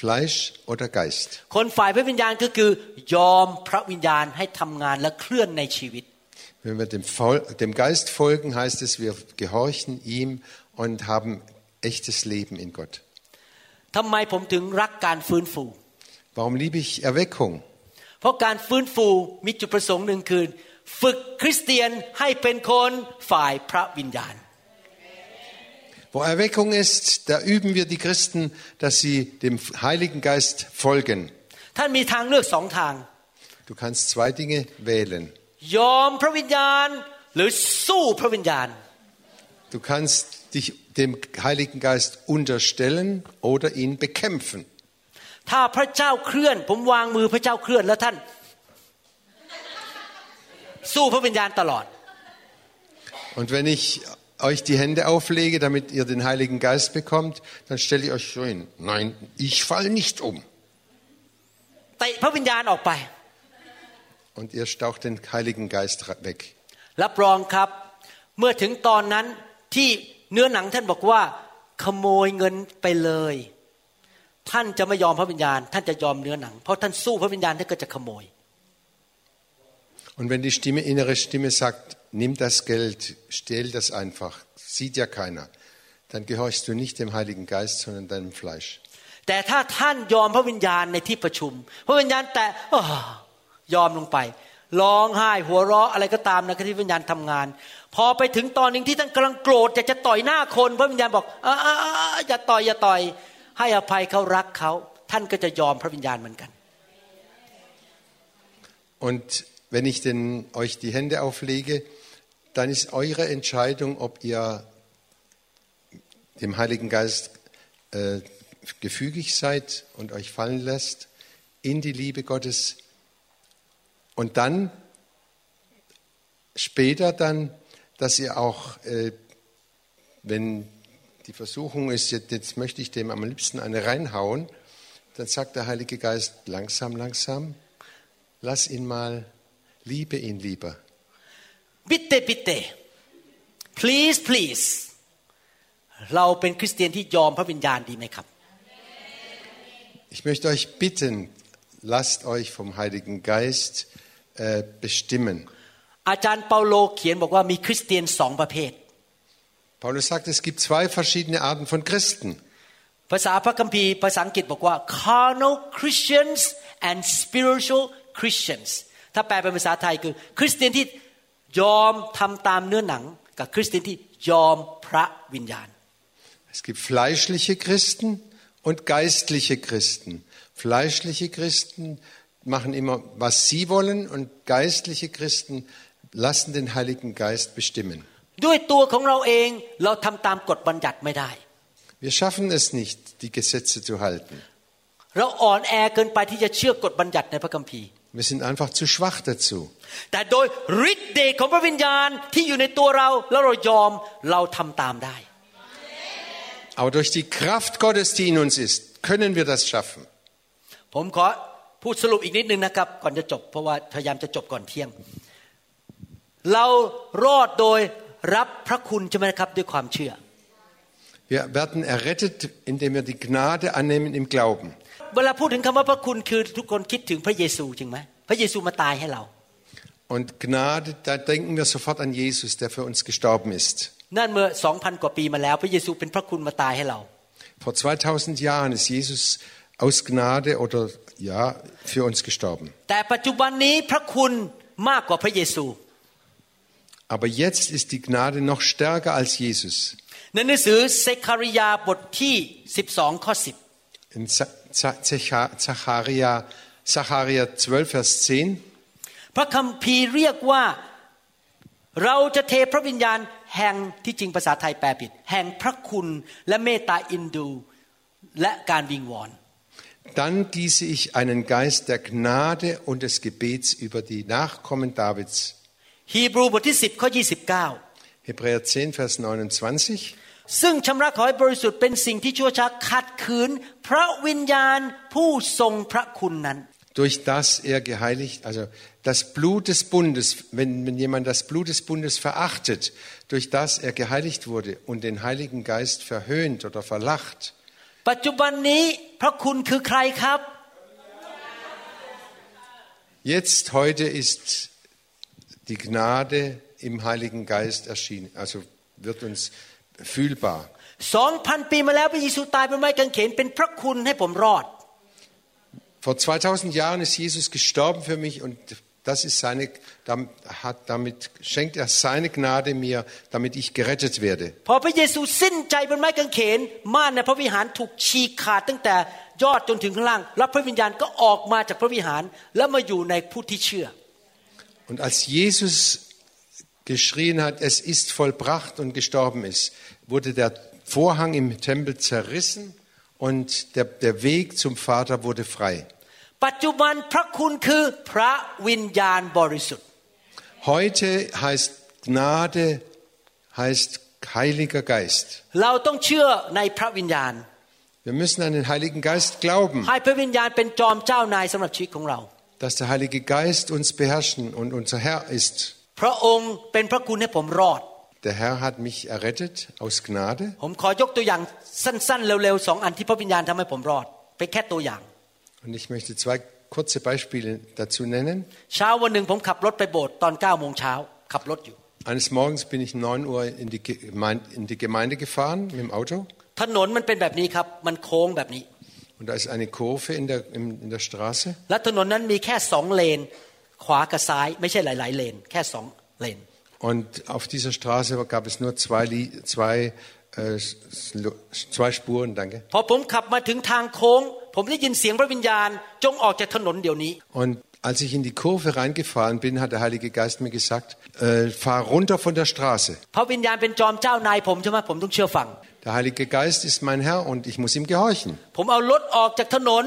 Fleisch oder Geist. คนฝ่ายพระวิญญาณก็คือยอมพระวิญญาณให้ทำงานและเคลื่อนในชีวิต Wenn wir dem, Vol dem Geist folgen, heißt es, wir gehorchen ihm und haben echtes Leben in Gott. ทำไมผมถึงรักการฟื้นฟู Warum liebe ich Erweckung? เพราะการฟื้นฟูมีจุดประสงค์หนึ่งคือ ฝึกคริสเตียนให้เป็นคนฝ่ายพระวิญญาณ Wo Erweckung ist, da üben wir die Christen, dass sie dem Heiligen Geist folgen. ท่านมีทางเลือกสองทาง Du kannst zwei Dinge wählen. ยอมพระวิญญาณ หรือสู้พระวิญญาณ Du kannst dich dem Heiligen Geist unterstellen oder ihn bekämpfen. ถ้าพระเจ้าเคลื่อน ผมวางมือพระเจ้าเคลื่อนแล้วท่าน สู้พระวิญญาณตลอด Und wenn ich euch die Hände auflege, damit ihr den Heiligen Geist bekommt, dann stelle ich euch so hin. Nein, ich fall nicht um. เตะพระวิญญาณออกไป Und ihr staucht den Heiligen Geist weg. รับรองครับ เมื่อถึงตอนนั้นที่ เนื้อหนังท่านบอกว่า ขโมยเงินไปเลย ท่านจะไม่ยอมพระวิญญาณ ท่านจะยอมเนื้อหนัง เพราะท่านสู้พระวิญญาณท่านก็จะขโมย Und wenn die Stimme, innere Stimme sagt, nimm das Geld, stell das einfach, sieht ja keiner, dann gehorchst du nicht dem Heiligen Geist, sondern deinem Fleisch. แต่ถ้าท่านยอมพระวิญญาณในที่ประชุม พระวิญญาณแต่อ้อยอมลงไปร้องไห้หัวเราะอะไรก็ตามนะที่วิญญาณทำงาน พอไปถึงตอนหนึ่งที่ท่านกำลังโกรธอยากจะต่อยหน้าคน พระวิญญาณบอกอ่าๆๆอย่าต่อยอย่าต่อย ให้อภัยเขารักเขาท่านก็จะยอมพระวิญญาณเหมือนกัน Und wenn ich denn, euch die Hände auflege, dann ist eure Entscheidung, ob ihr dem Heiligen Geist äh, gefügig seid und euch fallen lässt in die Liebe Gottes. Und dann, später dann, dass ihr auch, äh, wenn die Versuchung ist, jetzt, jetzt möchte ich dem am liebsten eine reinhauen, dann sagt der Heilige Geist langsam, langsam, lass ihn mal, liebe ihn lieber. บิเตบิเต please please เราเป็นคริสเตียนที่ยอมพระวิญญาณดีไหมครับ Ich möchte euch bitten, lasst euch vom Heiligen Geist äh, bestimmen. อาจารย์เปาโลเขียนบอกว่ามีคริสเตียนสองประเภท Paulus sagt, es gibt zwei verschiedene Arten von Christen. ภาษาพระคัมภีร์ภาษาอังกฤษบอกว่า carnal Christians and spiritual Christians ถ้าแปลเป็นภาษาไทยคือ คริสเตียนที่ยอมทำตามเนื้อหนัง กับคริสเตียนที่ยอมพระวิญญาณ Es gibt fleischliche Christen und geistliche Christen. Fleischliche Christen machen immer, was sie wollen und geistliche Christen lassen den Heiligen Geist bestimmen. ด้วยตัวของเราเองเราทำตามกฎบัญญัติไม่ได้ Wir schaffen es nicht, die Gesetze zu halten. เราอ่อนแอเกินไปที่จะเชื่อกฎบัญญัติในพระคัมภีร์ Wir sind einfach zu schwach dazu. แต่โดยฤทธิ์เดชของพระวิญญาณที่อยู่ในตัวเราแล้วเรายอมเราทำตามได้ Aber durch die Kraft Gottes, die in uns ist, können wir das schaffen. ผมขอพูดสรุปอีกนิดนึงนะครับ ก่อนจะจบ เพราะว่าพยายามจะจบก่อนเที่ยง เรารอดโดยรับพระคุณใช่ไหมครับด้วยความเชื่อ Wir werden errettet, indem wir die Gnade annehmen im Glauben. เวลาพูดถึงคำว่าพระคุณคือทุกคนคิดถึงพระเยซูจริงไหมพระเยซูมาตายให้เรา Und Gnade, da denken wir sofort an Jesus, der für uns gestorben ist. นั่นเมื่อสองพันกว่าปีมาแล้ว พระเยซูเป็นพระคุณมาตายให้เรา Vor 2000 Jahren ist Jesus aus Gnade oder ja für uns gestorben. แต่ปัจจุบันนี้พระคุณมากกว่าพระเยซู Aber jetzt ist die Gnade noch stärker als Jesus. ในหนังสือเซคาริยาบทที่ 12 ข้อ In Za- Za- Zecha- Zacharia, Zacharia 12, Vers 10 10 พระคัมภีร์เรียกว่าเราจะเทพระวิญญาณแห่งที่จริงภาษาไทยแปลผิด แห่งพระคุณและเมตตาอินดูและการวิงวอน Dann gieße ich einen Geist der Gnade und des Gebets über die Nachkommen Davids. ฮีบรูบทที่ 10 ข้อ 29 Hebräer 10, Vers 29. ซึ่งชำระขอให้บริสุทธิ์เป็นสิ่งที่ชั่วช้าขัดขืน พระวิญญาณผู้ทรงพระคุณนั้น durch das er geheiligt, also das Blut des Bundes, wenn, wenn jemand das Blut des Bundes verachtet, durch das er geheiligt wurde und den Heiligen Geist verhöhnt oder verlacht, ปัจจุบันนี้พระคุณคือใครครับ jetzt heute ist die Gnade im Heiligen Geist erschienen, also wird uns fühlbar. สองพันปีมาแล้วพระเยซูตายบนไม้กางเขนเป็นพระคุณให้ผมรอด Vor 2000 Jahren ist Jesus gestorben für mich und das ist seine, dam- hat, damit schenkt er seine Gnade mir, damit ich gerettet werde. Und als Jesus geschrien hat, es ist vollbracht und gestorben ist, wurde der Vorhang im Tempel zerrissen und der, der Weg zum Vater wurde frei. Heute heißt Gnade heißt Heiliger Geist. Wir müssen an den Heiligen Geist glauben dass der Heilige Geist uns beherrschen und unser Herr ist. Der Herr hat mich errettet aus Gnade. Und ich möchte zwei kurze Beispiele dazu nennen. Eines Morgens bin ich um 9 Uhr in die, Gemeinde, in die Gemeinde gefahren mit dem Auto. ถนนมันเป็นแบบนี้ครับมันโค้งแบบนี้ und da ist eine Kurve in der, in, in der Straße และถนนนั้นมีแค่สองเลน ขวากับซ้าย ไม่ใช่หลาย ๆ เลน แค่สองเลน und auf dieser Straße gab es nur zwei, Li- zwei, äh, Slo- zwei Spuren, danke. พอผมขับมาถึงทางโค้ง ผมได้ยินเสียงพระวิญญาณ จงออกจากถนนเดี๋ยวนี้ Und als ich in die Kurve reingefahren bin, hat der Heilige Geist mir gesagt, äh, fahr runter von der Straße. พระวิญญาณเป็นจอมเจ้านายผมใช่ไหมผมต้องเชื่อฟัง Der Heilige Geist ist mein Herr und ich muss ihm gehorchen. ผมเอารถออกจากถนน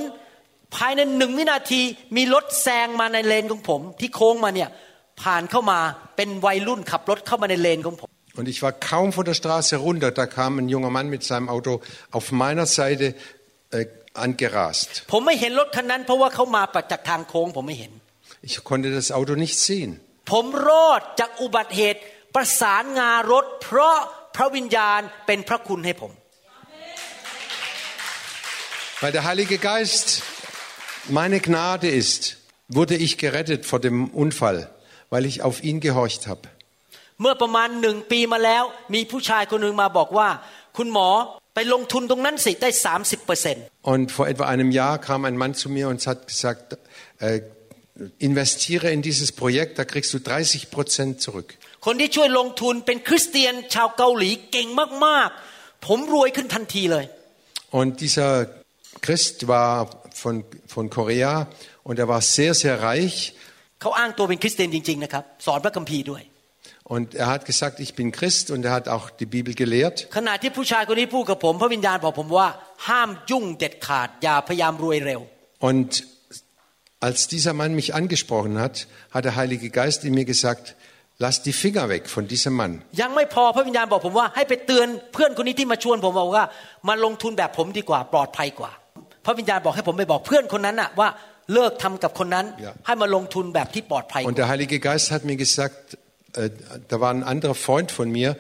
ภายในหนึ่งวินาทีมีรถแซงมาในเลนของผม ที่โค้งมาเนี่ยผ่านเข้ามาเป็นวัยรุ่นขับรถเข้ามาในเลนของผม Und ich war kaum von der Straße runter, da kam ein junger Mann mit seinem Auto auf meiner Seite äh, angerast. ผมไม่เห็นรถคันนั้น เพราะว่าเขามาจากทางโค้งผมไม่เห็น Ich konnte das Auto nicht sehen. ผมรอดจากอุบัติเหตุประสานงารถ เพราะ พระวิญญาณเป็นพระคุณให้ผม Weil der Heilige Geist meine Gnade ist, wurde ich gerettet vor dem Unfall, weil ich auf ihn gehorcht habe. เมื่อประมาณหนึ่งปีมาแล้ว มีผู้ชายคนหนึ่งมาบอกว่า คุณหมอไปลงทุนตรงนั้นสิได้ 30เปอร์เซ็นต์ Und vor etwa einem Jahr kam ein Mann zu mir und hat gesagt, äh, investiere in dieses Projekt, da kriegst du 30 Prozent zurück. คนที่ช่วยลงทุนเป็นคริสเตียนชาวเกาหลีเก่งมากๆ ผมรวยขึ้นทันทีเลย Und dieser Christ war von, von Korea und er war sehr, sehr reich เขาอ้างตัวเป็นคริสเตียนจริงๆนะครับ สอนพระคัมภีร์ด้วย Und er hat gesagt, ich bin Christ und er hat auch die Bibel gelehrt. ขณะที่ผู้ชายคนนี้พูดกับผม พระวิญญาณบอกผมว่า ห้ามยุ่งเด็ดขาด อย่าพยายามรวยเร็ว Und als dieser Mann mich angesprochen hat, hat der Heilige Geist in mir gesagt, lass die Finger weg von diesem Mann. ยังไม่พอพระวิญญาณบอกผมว่าให้ไปเตือนเพื่อนคนนี้ที่มาชวนผมบอกว่ามาลงทุนแบบผมดีกว่าปลอดภัยกว่า พระวิญญาณบอกให้ผมไปบอกเพื่อนคนนั้นน่ะว่าเลิกทำกับคนนั้น Ja. ให้มาลงทุนแบบที่ปลอดภัยก Und ว่า der Heilige Geist hat mir gesagt, äh, da war ein anderer Freund von mir,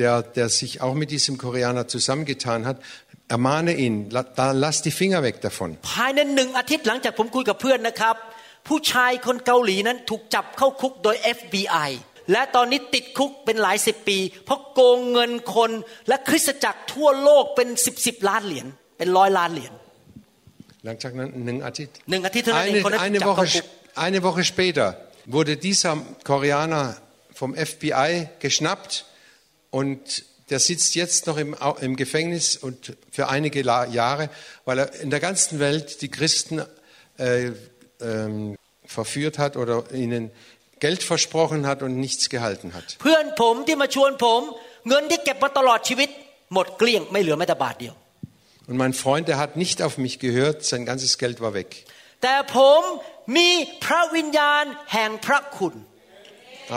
der, der sich auch mit diesem Koreaner zusammengetan hat. Ermahne ihn, la, da, lass die Finger weg davon. ภายในหนึ่งอาทิตย์หลังจากผมคุยกับเพื่อนนะครับ ผู้ชายคนเกาหลีนั้นถูกจับเข้าคุกโดย FBI และตอนนี้ติดคุกเป็นหลายสิบปี เพราะโกงเงินคน และคริสตจักรทั่วโลกเป็นสิบสิบล้านเหรียญเป็นร้อยล้านเหรียญ Langzeit einen Atit. หนึ่งอาทิตย์เท่านั้นเอง Eine, คนนั้น eine, จับเข้า Woche, คุก eine Woche später wurde dieser Koreaner vom FBI geschnappt und der sitzt jetzt noch im, Au- im Gefängnis und für einige La- Jahre, weil er in der ganzen Welt die Christen äh, ähm, verführt hat oder ihnen Geld versprochen hat und nichts gehalten hat. เพื่อนผมที่มาชวนผม เงินที่เก็บมาตลอดชีวิต หมดเกลี้ยงไม่เหลือแม้แต่บาทเดียว Und mein Freund, der hat nicht auf mich gehört, sein ganzes Geld war weg. แต่ผมมีพระวิญญาณแห่งพระคุณ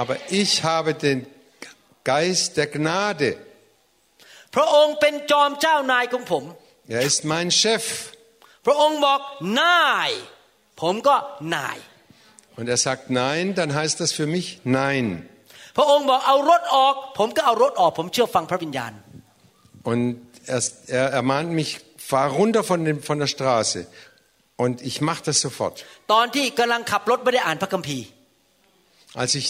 Aber ich habe den Geist der Gnade. พระองค์เป็นจอมเจ้านายของผม Er ist mein Chef. พระองค์บอกนาย ผมก็นาย Und er sagt nein, dann heißt das für mich nein. พระองค์บอกเอารถออก ผมก็เอารถออก ผมเชื่อฟังพระวิญญาณ Und er, er ermahnt mich, fahr runter von, dem, von der Straße. Und ich mache das sofort. ตอนที่กำลังขับรถไม่ได้อ่านพระคัมภีร์ Als ich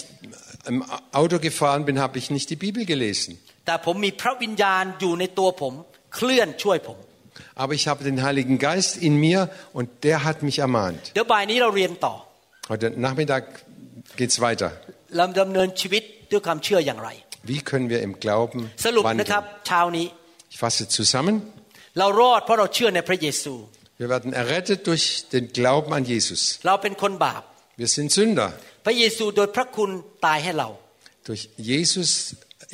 im Auto gefahren bin, habe ich nicht die Bibel gelesen. แต่ผมมีพระวิญญาณอยู่ในตัวผม เคลื่อนช่วยผม Aber ich habe den Heiligen Geist in mir und der hat mich ermahnt. เดี๋ยวบ่ายนี้เราเรียนต่อ Heute Nachmittag geht's weiter. เราดำเนินชีวิตด้วยความเชื่ออย่างไร Wie können wir im Glauben สรุปนะครับ wandeln? เช้านี้ Ich fasse zusammen. เรารอดเพราะเราเชื่อในพระเยซู Wir werden errettet durch den Glauben an Jesus. เราเป็นคนบาป Wir sind Sünder. พระเยซูโดยพระคุณตายให้เรา Durch Jesus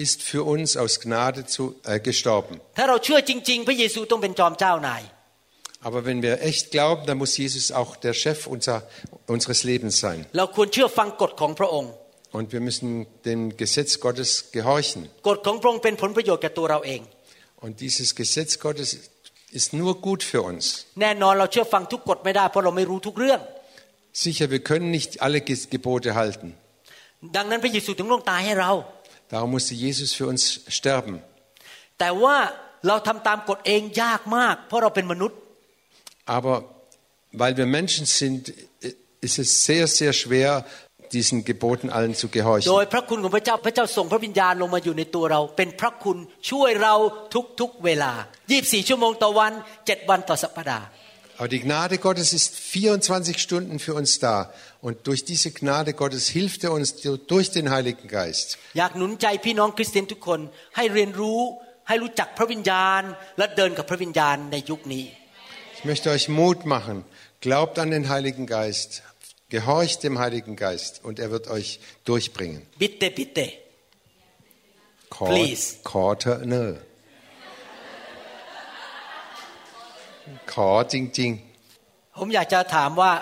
ist für uns aus Gnade zu, äh, gestorben. ถ้าเราเชื่อจริง ๆ พระเยซูต้องเป็นจอมเจ้านาย Aber wenn wir echt glauben, dann muss Jesus auch der Chef unser, unseres Lebens sein. เราควรเชื่อฟังกฎของพระองค์ Und wir müssen dem Gesetz Gottes gehorchen. กฎของพระองค์เป็นผลประโยชน์แก่ตัวเราเอง Und dieses Gesetz Gottes ist nur gut für uns. แน่นอนเราเชื่อฟังทุกกฎไม่ได้เพราะเราไม่รู้ทุกเรื่อง Sicher, wir können nicht alle Ge- Gebote halten. ดังนั้นพระเยซูถึงต้องตายให้เรา Darum musste Jesus für uns sterben. แต่ว่าเราทำตามกฎเองยากมาก เพราะเราเป็นมนุษย์ Aber weil wir Menschen sind, ist es sehr, sehr schwer, diesen Geboten allen zu โด gehorchen. ยพระคุณของพระเจ้าพระเจ้าส่งพระวิญญาณลงมาอยู่ในตัวเรา เป็นพระคุณช่วยเราทุกๆเวลา 24 ชั่วโมงต่อวัน 7 วันต่อสัปดาห์ Aber die Gnade Gottes ist 24 Stunden für uns da. Und durch diese Gnade Gottes hilft er uns durch den Heiligen Geist. อ Ich möchte euch Mut machen. Glaubt an den Heiligen Geist. Gehorcht dem Heiligen Geist und er wird euch durchbringen. บิเตบิเต Please. Corner. ขอจริง ผมอยากจะถามว่า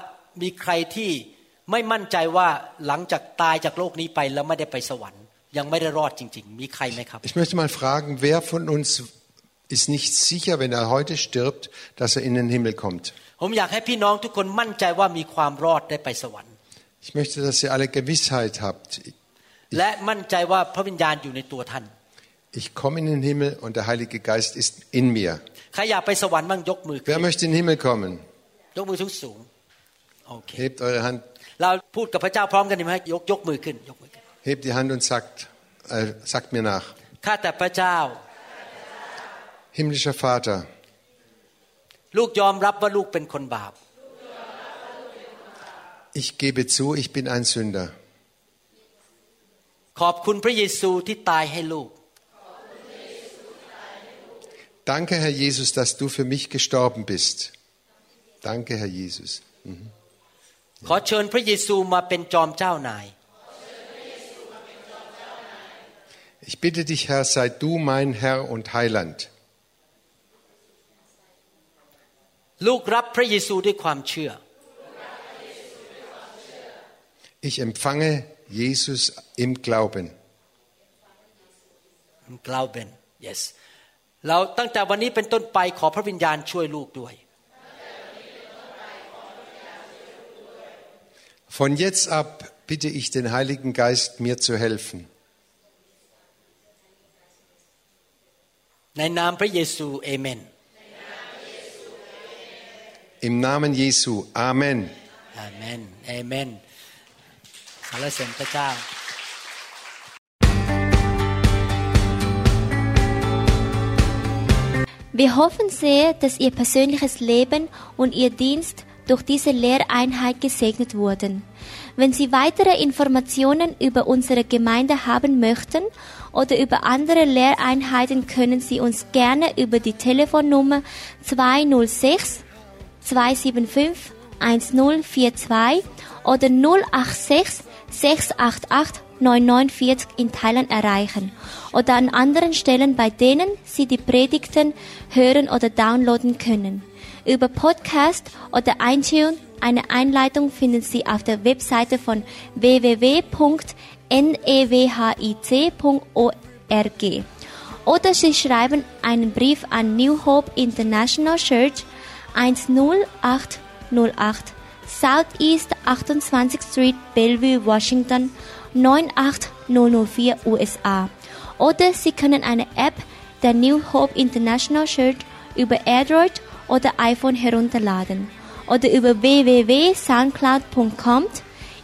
มีใครที่ไม่มั่นใจว่าหลังจากตายจากโลกนี้ไปแล้วไม่ได้ไปสวรรค์ ยังไม่ได้รอดจริง ๆ มีใครไหมครับ ๆ Ich möchte mal fragen, wer von uns ist nicht sicher, wenn er heute stirbt, dass er in den Himmel kommt? ผมอยากให้พี่น้องทุกคนมั่นใจว่ามีความรอดได้ไปสวรรค์ Ich möchte, dass ihr alle Gewissheit habt. และมั่นใจว่าพระวิญญาณอยู่ในตัวท่าน Ich komme in den Himmel und der Heilige Geist ist in mir. ใครอยากไปสวรรค์บ้างยกมือขึ้น Wer möchte in den Himmel kommen? ยกมือสูงสูงๆโอเค Hebt eure Hand, เราพูดกับพระเจ้าพร้อมกันดีไหมยกยกมือขึ้นยกมือขึ้น hebt die Hand und sagt, äh, sagt mir nach. ข้าแต่พระเจ้า Himmlischer Vater, ich gebe zu, ich bin ein Sünder. Danke, Herr Jesus, dass du für mich gestorben bist. Danke, Herr Jesus. Mhm. Ja. Ich bitte dich, Herr, sei du mein Herr und Heiland. ลูกรับพระเยซูด้วยความเชื่อ Ich empfange Jesus im Glauben. Glauben yes เราตั้งแต่วันนี้เป็นต้นไปขอพระวิญญาณช่วยลูกด้วย Von jetzt ab bitte ich den Heiligen Geist, mir zu helfen. ในนามพระเยซูเอเมน Im Namen Jesu. Amen. อาเมนเอเมนสรรเสริญพระเจ้า Wir hoffen sehr, dass Ihr persönliches Leben und Ihr Dienst durch diese Lehreinheit gesegnet wurden. Wenn Sie weitere Informationen über unsere Gemeinde haben möchten oder über andere Lehreinheiten, können Sie uns gerne über die Telefonnummer 206 275 1042 oder 086 688 949 in Thailand erreichen oder an anderen Stellen, bei denen Sie die Predigten hören oder downloaden können. Über Podcast oder iTunes eine Einleitung finden Sie auf der Webseite von www.newhic.org. Oder Sie schreiben einen Brief an New Hope International Church 10808 Southeast 28th Street, Bellevue, Washington 98004 USA. Oder Sie können eine App der New Hope International Church über Android oder iPhone herunterladen. Oder über www.soundcloud.com,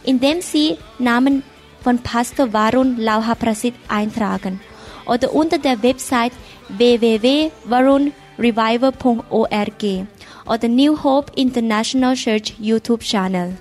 indem Sie Namen von Pastor Varun Lauhaprasit eintragen. Oder unter der Website www.varunrevival.org oder New Hope International Church YouTube Channel.